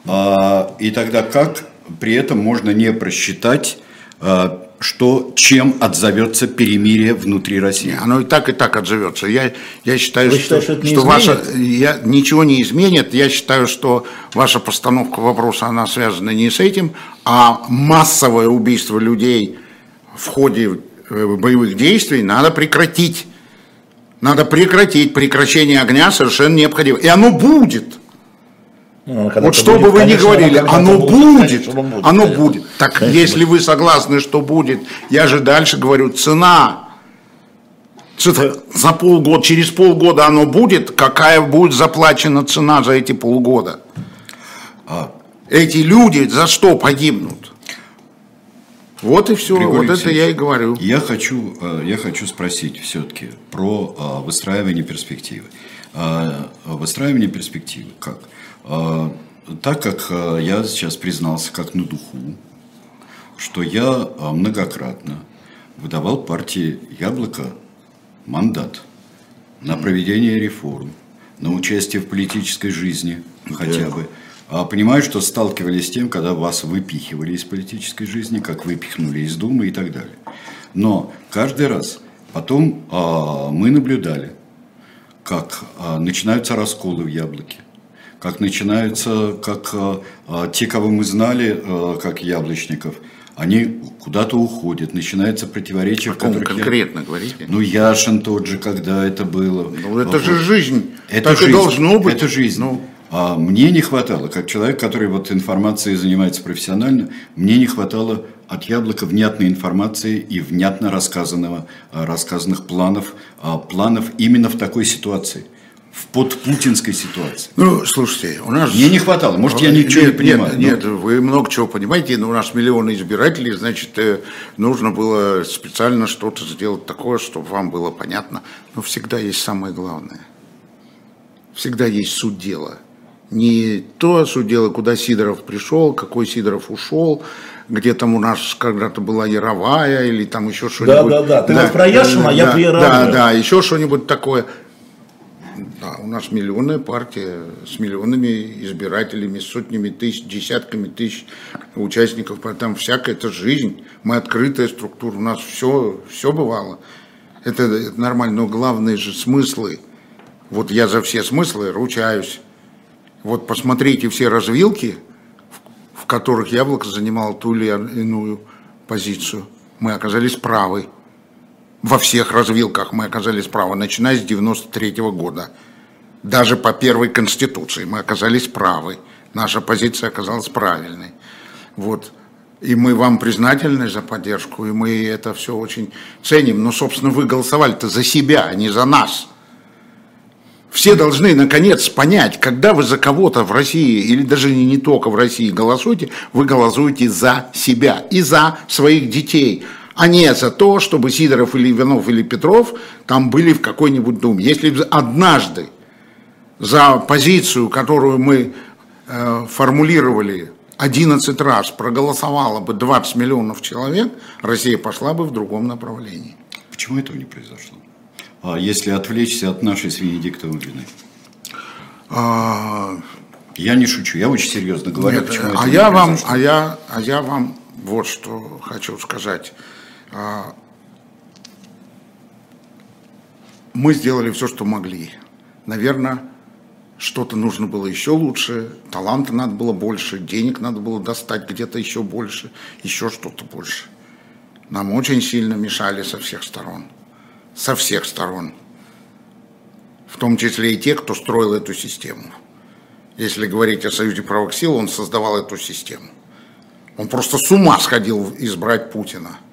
А, и тогда как при этом можно не просчитать, а, что, чем отзовется перемирие внутри России? Оно и так, и так отзовется. Я, я считаю, Вы что, считаете, что, что ваша, я, ничего не изменит. Я считаю, что ваша постановка вопроса, она связана не с этим, а массовое убийство людей в ходе э, боевых действий надо прекратить. Надо прекратить. Прекращение огня совершенно необходимо. И оно будет. Ну, вот что бы вы ни говорили, оно будет, будет, будет, оно будет. Так конечно, если будет. вы согласны, что будет, я же дальше говорю, цена за полгода, через полгода оно будет, какая будет заплачена цена за эти полгода? А. Эти люди за что погибнут? Вот и все, Григорий вот это я и говорю. Я хочу, э, я хочу спросить все-таки про э, выстраивание перспективы. Э, выстраивание перспективы как? Так как я сейчас признался как на духу, что я многократно выдавал партии «Яблоко» мандат на проведение реформ, на участие в политической жизни хотя бы. А понимаю, что сталкивались с тем, когда вас выпихивали из политической жизни, как выпихнули из Думы и так далее. Но каждый раз потом а, мы наблюдали, как а, начинаются расколы в яблоке, как начинаются, как те, кого мы знали, как яблочников – они куда-то уходят, начинается противоречие. О ком конкретно я... говорите? Ну, Яшин тот же, когда это было. Ну, это вот. же жизнь. Это так жизнь. и должно быть. Это жизнь. Ну. А мне не хватало, как человек, который вот информацией занимается профессионально, мне не хватало от яблока внятной информации и внятно рассказанного, рассказанных планов, а, планов именно в такой ситуации – в подпутинской ситуации. Ну, слушайте, у нас... Мне не хватало, может, я ничего нет, не понимаю. Нет, но... нет, вы много чего понимаете, но у нас миллионы избирателей, значит, э, нужно было специально что-то сделать такое, чтобы вам было понятно. Но всегда есть самое главное. Всегда есть суть дела. Не то суть дела, куда Сидоров пришел, какой Сидоров ушел, где там у нас когда-то была Яровая или там еще что-нибудь. Да, да, да. Ты да, вот про Яшина, да, а я про Яровая. Да, да, еще что-нибудь такое. Да, у нас миллионная партия с миллионами избирателями, сотнями тысяч, десятками тысяч участников. Там всякая это жизнь. Мы открытая структура, у нас все, все бывало. Это, это нормально, но главные же смыслы. Вот я за все смыслы ручаюсь. Вот посмотрите все развилки, в, которых Яблоко занимало ту или иную позицию. Мы оказались правы во всех развилках мы оказались правы, начиная с 93 -го года. Даже по первой конституции мы оказались правы. Наша позиция оказалась правильной. Вот. И мы вам признательны за поддержку, и мы это все очень ценим. Но, собственно, вы голосовали-то за себя, а не за нас. Все должны, наконец, понять, когда вы за кого-то в России, или даже не, только в России голосуете, вы голосуете за себя и за своих детей а не за то, чтобы Сидоров или Иванов или Петров там были в какой-нибудь думе. Если однажды за позицию, которую мы э, формулировали 11 раз, проголосовало бы 20 миллионов человек, Россия пошла бы в другом направлении. Почему этого не произошло? А если отвлечься от нашей с Венедиктовой вины? А... Я не шучу, я очень серьезно говорю, Нет, почему а я вам, а я, а я вам вот что хочу сказать. А, мы сделали все, что могли. Наверное, что-то нужно было еще лучше, таланта надо было больше, денег надо было достать где-то еще больше, еще что-то больше. Нам очень сильно мешали со всех сторон. Со всех сторон. В том числе и те, кто строил эту систему. Если говорить о Союзе правых сил, он создавал эту систему. Он просто с ума сходил избрать Путина –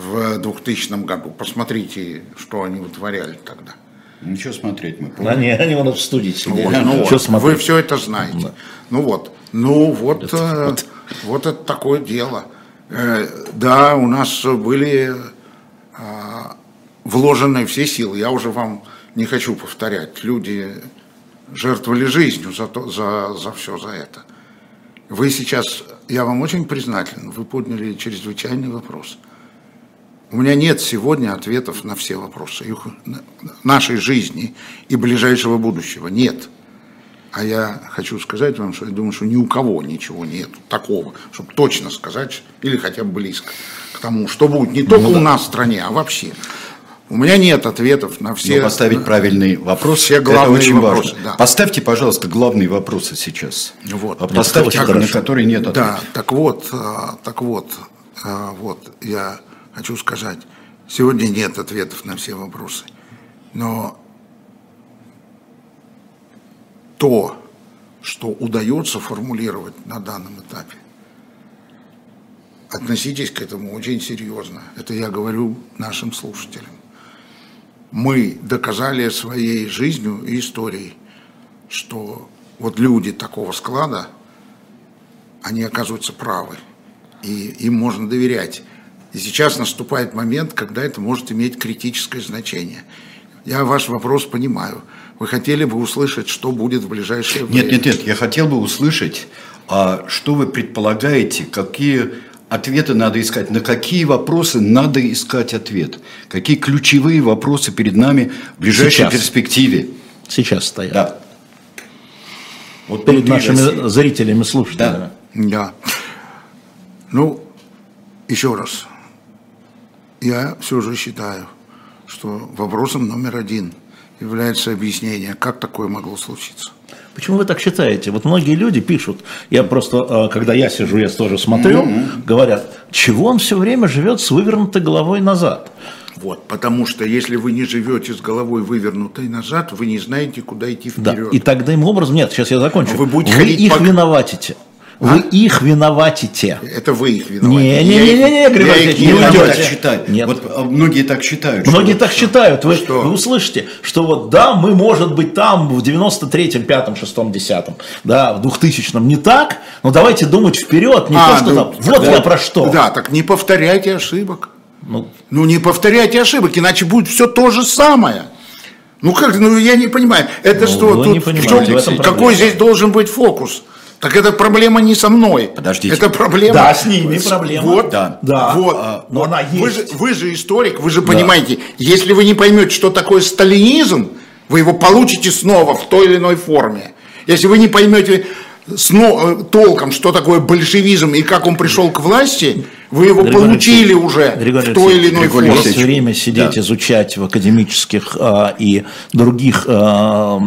в 2000 году. Посмотрите, что они вытворяли тогда. Ничего смотреть мы помним. Они, они у нас в студии сидели. Вот, ну, вот, вы все это знаете. Да. Ну вот, ну вот, это, э, вот. вот это такое дело. Э, да, у нас были э, вложены все силы. Я уже вам не хочу повторять. Люди жертвовали жизнью за, то, за, за все за это. Вы сейчас, я вам очень признателен, вы подняли чрезвычайный вопрос – у меня нет сегодня ответов на все вопросы их, нашей жизни и ближайшего будущего. Нет. А я хочу сказать вам, что я думаю, что ни у кого ничего нет такого, чтобы точно сказать, или хотя бы близко к тому, что будет не только ну, у нас в стране, а вообще. У меня нет ответов на все... Но поставить правильный вопрос, все главные это очень вопросы, важно. Да. Поставьте, пожалуйста, главные вопросы сейчас. Вот. А поставьте, на которые нет ответов. Да, так вот, а, так вот, а, вот, я хочу сказать, сегодня нет ответов на все вопросы. Но то, что удается формулировать на данном этапе, относитесь к этому очень серьезно. Это я говорю нашим слушателям. Мы доказали своей жизнью и историей, что вот люди такого склада, они оказываются правы, и им можно доверять. И сейчас наступает момент, когда это может иметь критическое значение. Я ваш вопрос понимаю. Вы хотели бы услышать, что будет в ближайшее время? Нет, нет, нет. Я хотел бы услышать, а что вы предполагаете, какие ответы надо искать, на какие вопросы надо искать ответ, какие ключевые вопросы перед нами в ближайшей Сейчас. перспективе. Сейчас стоят. Да. Вот перед нашими России. зрителями, слушателями. Да. да. Ну, еще раз. Я все же считаю, что вопросом номер один является объяснение, как такое могло случиться. Почему вы так считаете? Вот многие люди пишут, я просто, а, когда я сижу, я тоже смотрю, mm-hmm. говорят, чего он все время живет с вывернутой головой назад? Вот, потому что если вы не живете с головой вывернутой назад, вы не знаете, куда идти вперед. Да, и тогда им образом, нет, сейчас я закончу, вы, будете вы их по... виноватите. Вы а? их виноватите. Это вы их виноватите. Не, не, не, не, не, Григорий не, не уйдете. так считать. Нет. Вот а, многие так считают. Многие так что? считают. Вы, что? вы услышите, что вот да, мы, может быть, там в 93-м, 5-м, 6-м, 10-м, да, в 2000-м не так, но давайте думать вперед, не а, то, что ну, там. Вот да, я про что. Да, так не повторяйте ошибок. Ну, ну не повторяйте ошибок, иначе будет все то же самое. Ну как, ну я не понимаю, это ну, что, тут, в чем, какой здесь должен быть фокус? Так эта проблема не со мной. Подождите. Это проблема. Да, с ними проблема. Вот, да. да. Вот. А, но вот. она есть. Вы же, вы же историк, вы же да. понимаете, если вы не поймете, что такое сталинизм, вы его получите снова в той или иной форме. Если вы не поймете сно, толком, что такое большевизм и как он пришел к власти, вы его Григорий получили Алексеевич, уже Григорий в той или иной форме. Есть время сидеть, да. изучать в академических а, и других а,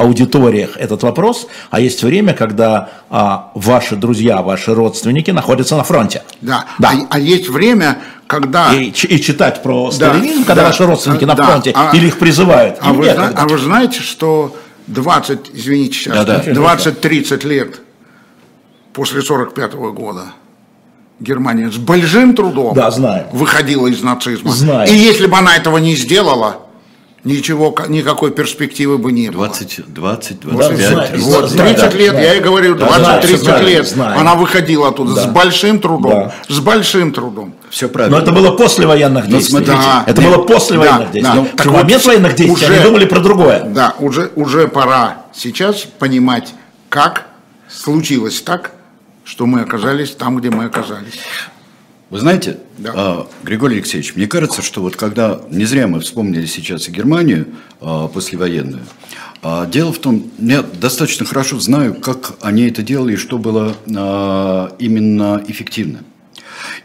аудиториях этот вопрос, а есть время, когда а, ваши друзья, ваши родственники находятся на фронте. Да, да. А, а есть время, когда... И, и читать про сталинизм, да, когда да, ваши родственники да, на фронте, да, или их призывают. А вы, а вы знаете, что 20, извините сейчас, да, да. 20-30 лет после 45 -го года Германия с большим трудом да, знаю. выходила из нацизма. Знаю. И если бы она этого не сделала, ничего, никакой перспективы бы не было. 20, 20 25, да, 30. Вот, 30 да, лет, да, я и говорю, 20-30 да, лет знаю. она выходила оттуда да. с большим трудом, да. с большим трудом. Все правильно. Но это было после военных ну, действий. да, это нет, было после да, военных действий. Да. Так в момент вот военных действий уже, они думали про другое. Да, уже, уже пора сейчас понимать, как случилось так, что мы оказались там, где мы оказались. Вы знаете, да. А, Григорий Алексеевич, мне кажется, что вот когда, не зря мы вспомнили сейчас и Германию а, послевоенную, а, дело в том, я достаточно хорошо знаю, как они это делали и что было именно эффективно.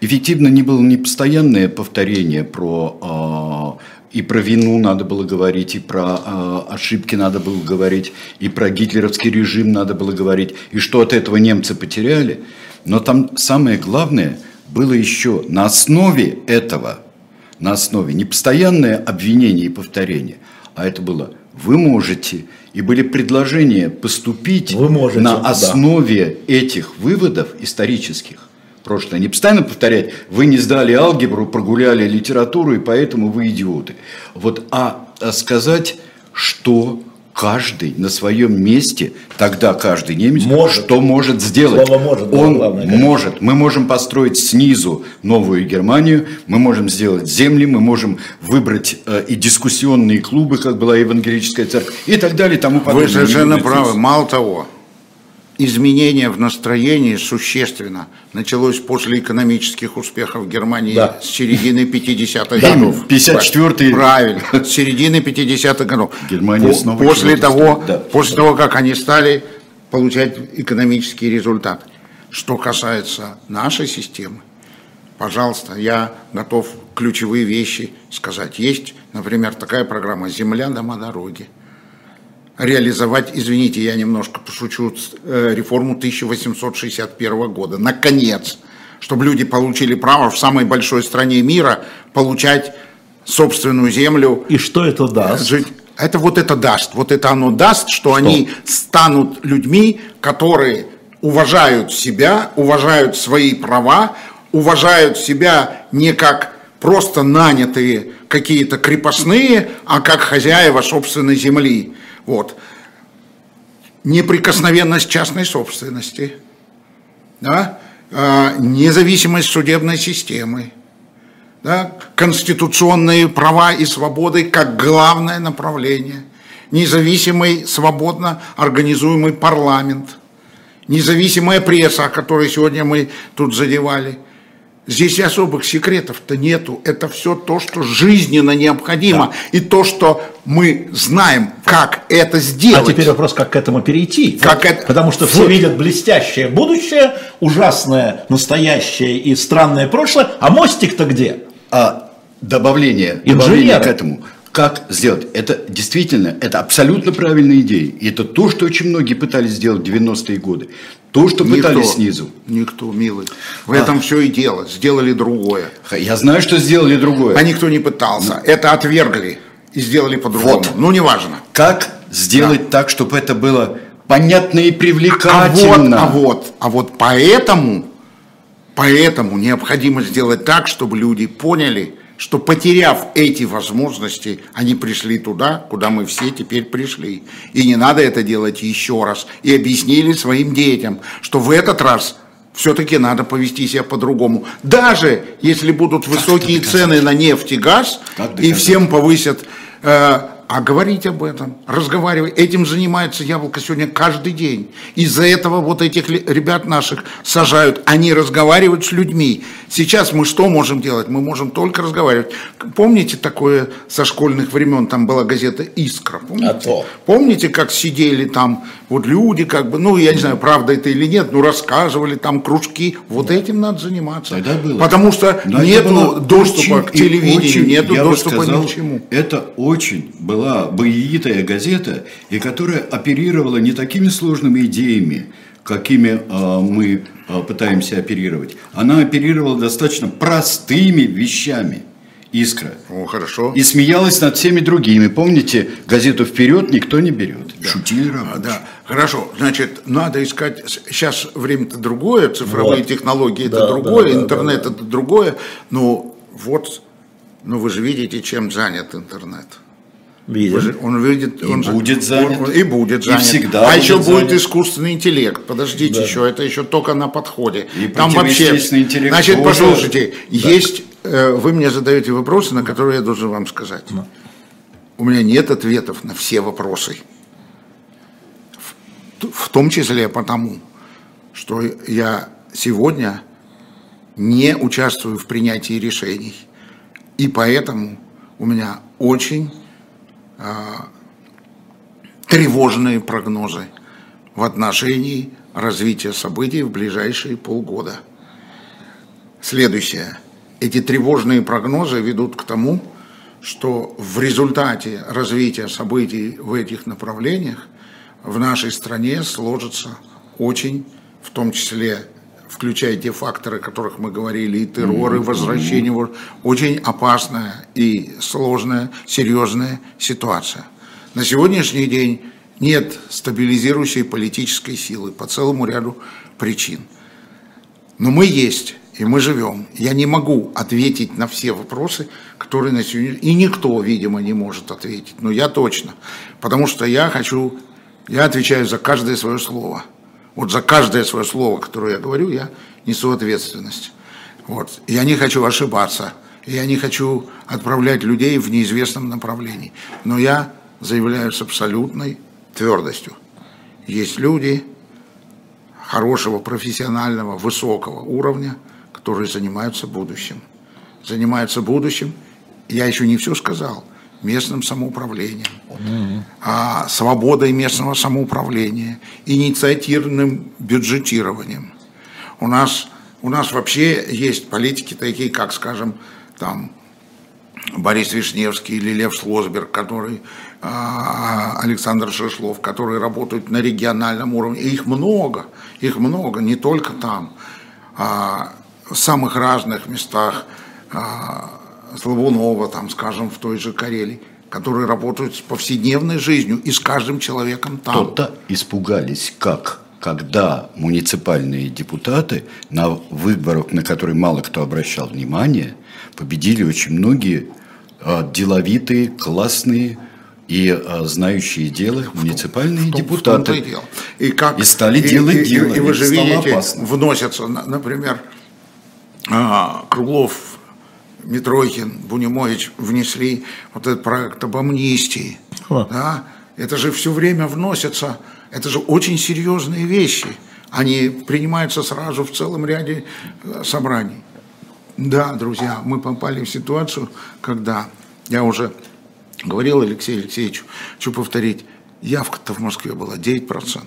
Эффективно не было не постоянное повторение про и про вину надо было говорить, и про э, ошибки надо было говорить, и про гитлеровский режим надо было говорить, и что от этого немцы потеряли. Но там самое главное было еще на основе этого, на основе не постоянное обвинение и повторение, а это было «вы можете», и были предложения поступить вы можете, на основе да. этих выводов исторических прошлое. Не постоянно повторять, вы не сдали алгебру, прогуляли литературу, и поэтому вы идиоты. Вот, а, а сказать, что каждый на своем месте, тогда каждый немец, может. что может сделать. Слово может, Он главное, может. Мы можем построить снизу новую Германию, мы можем сделать земли, мы можем выбрать э, и дискуссионные клубы, как была евангелическая церковь, и так далее, и тому подобное. Вы совершенно правы. Мало того, изменение в настроении существенно началось после экономических успехов Германии да. с середины 50-х годов. 54-й. Правильно, с середины 50-х годов. Германия снова после того, да. после того, как они стали получать экономические результаты. Что касается нашей системы, пожалуйста, я готов ключевые вещи сказать. Есть, например, такая программа «Земля, дома, дороги» реализовать, извините, я немножко пошучу, э, реформу 1861 года. Наконец, чтобы люди получили право в самой большой стране мира получать собственную землю. И что это даст? Жить. Это вот это даст. Вот это оно даст, что, что? они станут людьми, которые уважают себя, уважают свои права, уважают себя не как просто нанятые какие-то крепостные, а как хозяева собственной земли. Вот. Неприкосновенность частной собственности, да? а, независимость судебной системы, да? конституционные права и свободы как главное направление, независимый, свободно организуемый парламент, независимая пресса, о которой сегодня мы тут задевали – Здесь особых секретов-то нету. Это все то, что жизненно необходимо. Да. И то, что мы знаем, как это сделать. А теперь вопрос, как к этому перейти. Как вот, это... Потому что вот. все видят блестящее будущее, ужасное настоящее и странное прошлое. А мостик-то где? А добавление, добавление к этому как сделать. Это действительно, это абсолютно правильная идея. И это то, что очень многие пытались сделать в 90-е годы. То, что никто, пытались снизу. Никто, милый. В а. этом все и дело. Сделали другое. Я знаю, что сделали другое. А никто не пытался. Ну. Это отвергли и сделали по-другому. Вот. Ну, неважно. Как сделать да. так, чтобы это было понятно и привлекательно? А вот, а вот, а вот поэтому, поэтому необходимо сделать так, чтобы люди поняли, что потеряв эти возможности, они пришли туда, куда мы все теперь пришли. И не надо это делать еще раз. И объяснили своим детям, что в этот раз все-таки надо повести себя по-другому. Даже если будут высокие цены на нефть и газ, и всем повысят э, а говорить об этом, разговаривать. Этим занимается яблоко сегодня каждый день. Из-за этого вот этих ребят наших сажают. Они разговаривают с людьми. Сейчас мы что можем делать? Мы можем только разговаривать. Помните такое со школьных времен? Там была газета «Искра». Помните? А то. Помните, как сидели там вот люди, как бы, ну, я не знаю, правда это или нет, ну, рассказывали там кружки. Вот этим надо заниматься. Тогда было. Потому что нет доступа к телевидению, нет доступа сказал, ни к чему. Это очень была боевитая газета, и которая оперировала не такими сложными идеями, какими э, мы э, пытаемся оперировать. Она оперировала достаточно простыми вещами. Искра. О, хорошо. И смеялась над всеми другими. Помните, газету «Вперед» никто не берет. Да. Шутили рабочие. Да, хорошо. Значит, надо искать... Сейчас время-то другое, цифровые вот. технологии да, это другое, да, да, интернет да, да. это другое. Но вот, ну вы же видите, чем занят интернет. Видим. Он видит, и он будет занят. Он, и будет занят. И всегда а еще занят. будет искусственный интеллект. Подождите да. еще, это еще только на подходе. И Там вообще. Интеллект значит, тоже... послушайте, да. есть. Э, вы мне задаете вопросы, на которые я должен вам сказать. Да. У меня нет ответов на все вопросы. В, в том числе потому, что я сегодня не участвую в принятии решений. И поэтому у меня очень а, тревожные прогнозы в отношении развития событий в ближайшие полгода. Следующее. Эти тревожные прогнозы ведут к тому, что в результате развития событий в этих направлениях в нашей стране сложится очень, в том числе включая те факторы, о которых мы говорили, и террор, и возвращение, очень опасная и сложная, серьезная ситуация. На сегодняшний день нет стабилизирующей политической силы по целому ряду причин. Но мы есть, и мы живем. Я не могу ответить на все вопросы, которые на сегодня... И никто, видимо, не может ответить, но я точно. Потому что я хочу... Я отвечаю за каждое свое слово – вот за каждое свое слово, которое я говорю, я несу ответственность. Вот. Я не хочу ошибаться. Я не хочу отправлять людей в неизвестном направлении. Но я заявляю с абсолютной твердостью. Есть люди хорошего, профессионального, высокого уровня, которые занимаются будущим. Занимаются будущим. Я еще не все сказал местным самоуправлением, а, свободой местного самоуправления, инициативным бюджетированием. У нас, у нас вообще есть политики такие, как, скажем, там, Борис Вишневский или Лев Шлосберг, который, а, Александр Шишлов, которые работают на региональном уровне. И их много, их много, не только там, а в самых разных местах а, Слабунова, там, скажем, в той же Карелии, которые работают с повседневной жизнью и с каждым человеком там. Кто-то испугались, как когда муниципальные депутаты на выборах, на которые мало кто обращал внимание, победили очень многие а, деловитые, классные и а, знающие дело муниципальные в том, депутаты. В дело. И, как, и стали и, делать и, дело. И, и вы же видите, опасно. вносятся, например, а, Круглов, Митрохин, Бунимович внесли вот этот проект об амнистии. Да? Это же все время вносятся, это же очень серьезные вещи. Они принимаются сразу в целом ряде э, собраний. Да, друзья, мы попали в ситуацию, когда я уже говорил Алексею Алексеевичу, хочу повторить, явка-то в Москве была 9%.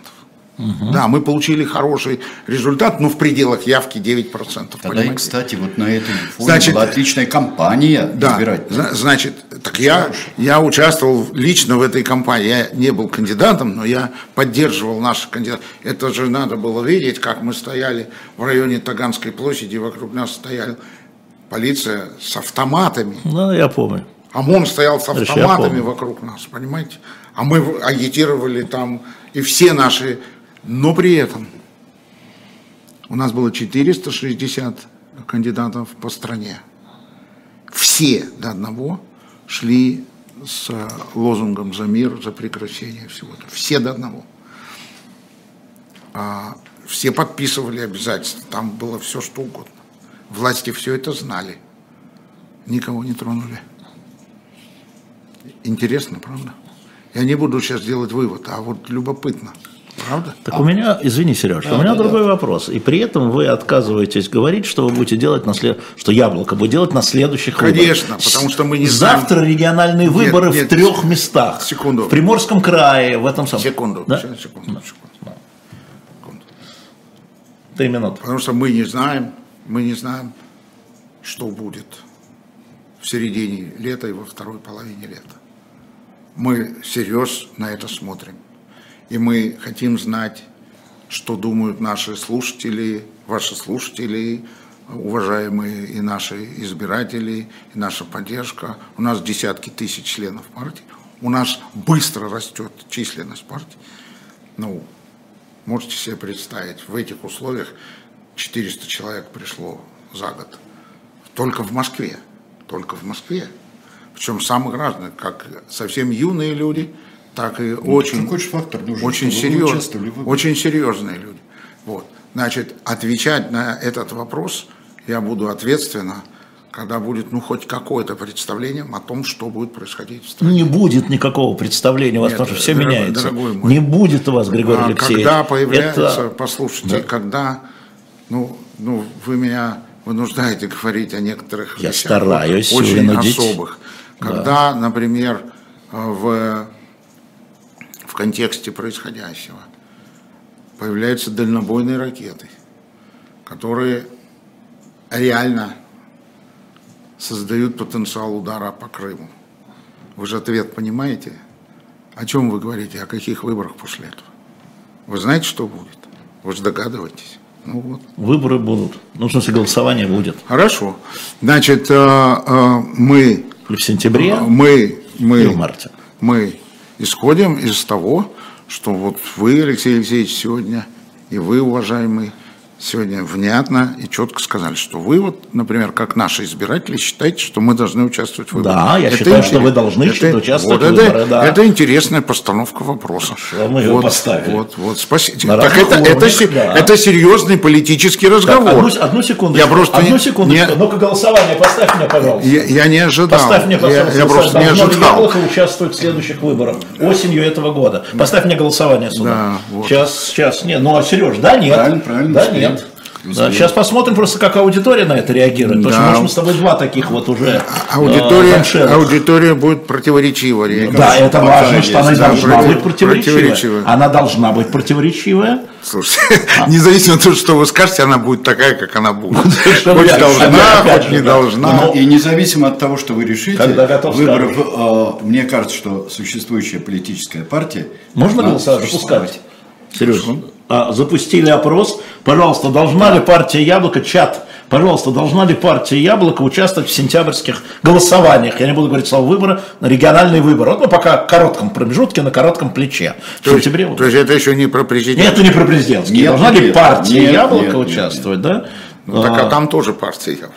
Угу. Да, мы получили хороший результат, но в пределах явки 9%. Тогда понимаете? кстати, вот на этой фоне значит, была отличная кампания да, Значит, так я, я участвовал лично в этой кампании. Я не был кандидатом, но я поддерживал наших кандидатов. Это же надо было видеть, как мы стояли в районе Таганской площади, вокруг нас стояла полиция с автоматами. Ну, я помню. ОМОН стоял с автоматами вокруг нас, понимаете? А мы агитировали там, и все наши но при этом у нас было 460 кандидатов по стране. Все до одного шли с лозунгом «За мир, за прекращение всего». Все до одного. А все подписывали обязательства, там было все что угодно. Власти все это знали, никого не тронули. Интересно, правда? Я не буду сейчас делать вывод, а вот любопытно – Правда? Так а. у меня, извини, Сереж, да, у меня да, другой да. вопрос. И при этом вы отказываетесь говорить, что вы будете делать на след... что яблоко будет делать на следующих Конечно, выборах. Конечно, потому что мы не знаем. Завтра региональные выборы нет, нет, в трех местах. Секунду. В Приморском крае, в этом самом. Секунду. Да? Секунду, секунду. Секунду. Три минуты. Потому что мы не знаем, мы не знаем, что будет в середине лета и во второй половине лета. Мы серьезно на это смотрим. И мы хотим знать, что думают наши слушатели, ваши слушатели, уважаемые и наши избиратели, и наша поддержка. У нас десятки тысяч членов партии. У нас быстро растет численность партии. Ну, можете себе представить, в этих условиях 400 человек пришло за год. Только в Москве. Только в Москве. Причем самых разных, как совсем юные люди – так и ну, очень, фактор нужен, очень, серьез, очень серьезные люди. Вот. Значит, отвечать на этот вопрос я буду ответственно, когда будет ну, хоть какое-то представление о том, что будет происходить в стране. Не будет никакого представления у вас, Нет, потому что все дорогой, меняется. Дорогой мой. Не будет у вас, Григорий а, Алексеевич. Когда появляется, это... послушайте, да. когда, ну, ну, вы меня вынуждаете говорить о некоторых Я вещах, стараюсь очень вынудить. особых. Когда, да. например, в контексте происходящего. Появляются дальнобойные ракеты, которые реально создают потенциал удара по Крыму. Вы же ответ понимаете? О чем вы говорите? О каких выборах после этого? Вы знаете, что будет? Вы же догадываетесь. Ну, вот. Выборы будут. Ну, в смысле, голосование будет. Хорошо. Значит, э, э, мы... В сентябре? Мы, мы, и в марте. Мы исходим из того, что вот вы, Алексей Алексеевич, сегодня, и вы, уважаемый, сегодня внятно и четко сказали, что вы вот, например, как наши избиратели, считаете, что мы должны участвовать в выборах. Да, я это считаю, интерес... что вы должны это, участвовать вот в выборах. Это, да. это интересная постановка вопроса. Хорошо, мы вот, поставили. Вот, вот, спасибо. так это, это, да. это серьезный политический разговор. Так, одну, одну секунду. Я просто одну секунду. Не... Ну-ка голосование поставь мне, пожалуйста. Я, я не ожидал. Поставь мне, пожалуйста. Я, я просто не ожидал. Яблоко участвует в следующих выборах осенью этого года. Поставь мне голосование сюда. Да, вот. Сейчас, сейчас, нет. Ну, а Сереж, да, нет. Правильно, правильно. Да, нет. Да, сейчас посмотрим просто, как аудитория на это реагирует. Да. Потому что, может, мы с тобой два таких вот уже а, аудитория, э, аудитория будет противоречива. Да, это важно, что она должна быть противоречивая. Она должна быть противоречивая. Слушайте, а. независимо от того, что вы скажете, она будет такая, как она будет. Хоть должна, хоть не должна. И независимо от того, что вы решите, выборов, э, мне кажется, что существующая политическая партия... Можно голосовать? Запускать. Сереж, а, запустили опрос. Пожалуйста, должна ли партия Яблоко, чат, Пожалуйста, должна ли партия Яблоко участвовать в сентябрьских голосованиях? Я не буду говорить слово выбора, на региональные выборы. Вот мы пока в коротком промежутке, на коротком плече. То, есть, то есть это еще не про президент? Нет, это не про президентский. Нет, должна нет, ли партия нет, Яблоко нет, участвовать, нет, нет. да? Ну, так а там тоже партия Яблоко.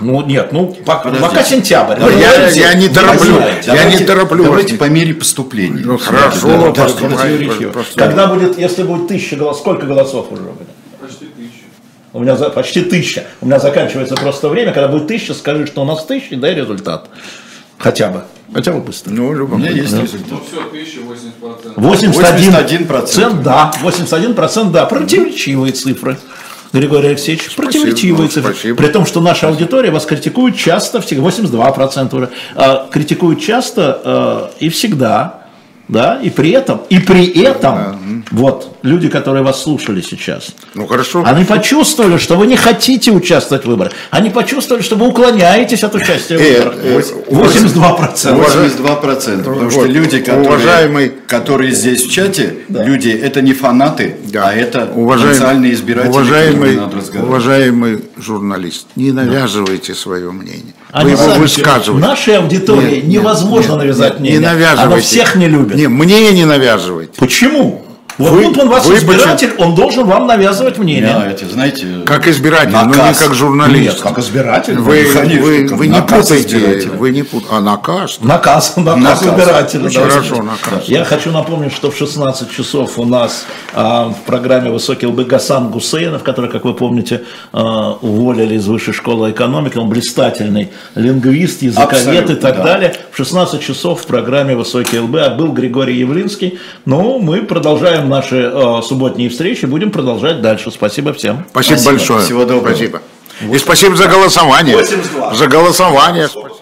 Ну нет, ну пока, пока сентябрь. Ну, я, я не тороплю. Я не тороплю. Давайте по мере поступления. Ну хорошо, да, да, Когда будет, если будет тысяча голосов, сколько голосов уже будет? Почти тысяча. У меня за, почти тысяча. У меня заканчивается просто время. Когда будет тысяча, скажи, что у нас тысяча, дай результат. Хотя бы. Хотя бы быстро. Ну, у меня есть да. результат. Ну все, 1080%. 81%, 81%, да. 81%, да. Противоречивые цифры. Григорий Алексеевич, спасибо, противоречивые цифры. Спасибо. При том, что наша аудитория вас критикует часто, 82% уже, а, критикует часто э, и всегда да, и при этом, и при этом, да. вот, люди, которые вас слушали сейчас, ну хорошо, они почувствовали, что вы не хотите участвовать в выборах, они почувствовали, что вы уклоняетесь от участия в э, выборах. 82%. 82%, потому что люди, которые, уважаемый, которые здесь в чате, да. люди, это не фанаты, да. а это уважаемый, потенциальные избиратели, уважаемый, уважаемый журналист, не навязывайте свое мнение. Они вы его высказываете. Нашей аудитории нет, невозможно нет, навязать нет, мнение. Не навязывайте. Она всех не любит. Не, мне не навязывайте. Почему? Вот вы, тут он вас вы избиратель, он должен вам навязывать мнение. Да, знаете, как избиратель, наказ. но не как журналист. Нет, как избиратель. Вы, конечно, вы, вы не путаете, вы не путаете. А наказ? Наказ, наказ, наказ. избирателя. Да, хорошо, наказ. Я хочу напомнить, что в 16 часов у нас а, в программе «Высокий ЛБ» Гасан Гусейнов, который, как вы помните, а, уволили из высшей школы экономики, он блистательный лингвист, языковед и так да. далее. В 16 часов в программе «Высокий ЛБ» был Григорий Явлинский. Ну, мы продолжаем наши э, субботние встречи. Будем продолжать дальше. Спасибо всем. Спасибо, спасибо. большое. Всего доброго. Спасибо. И спасибо за голосование. 82. За голосование. Спасибо.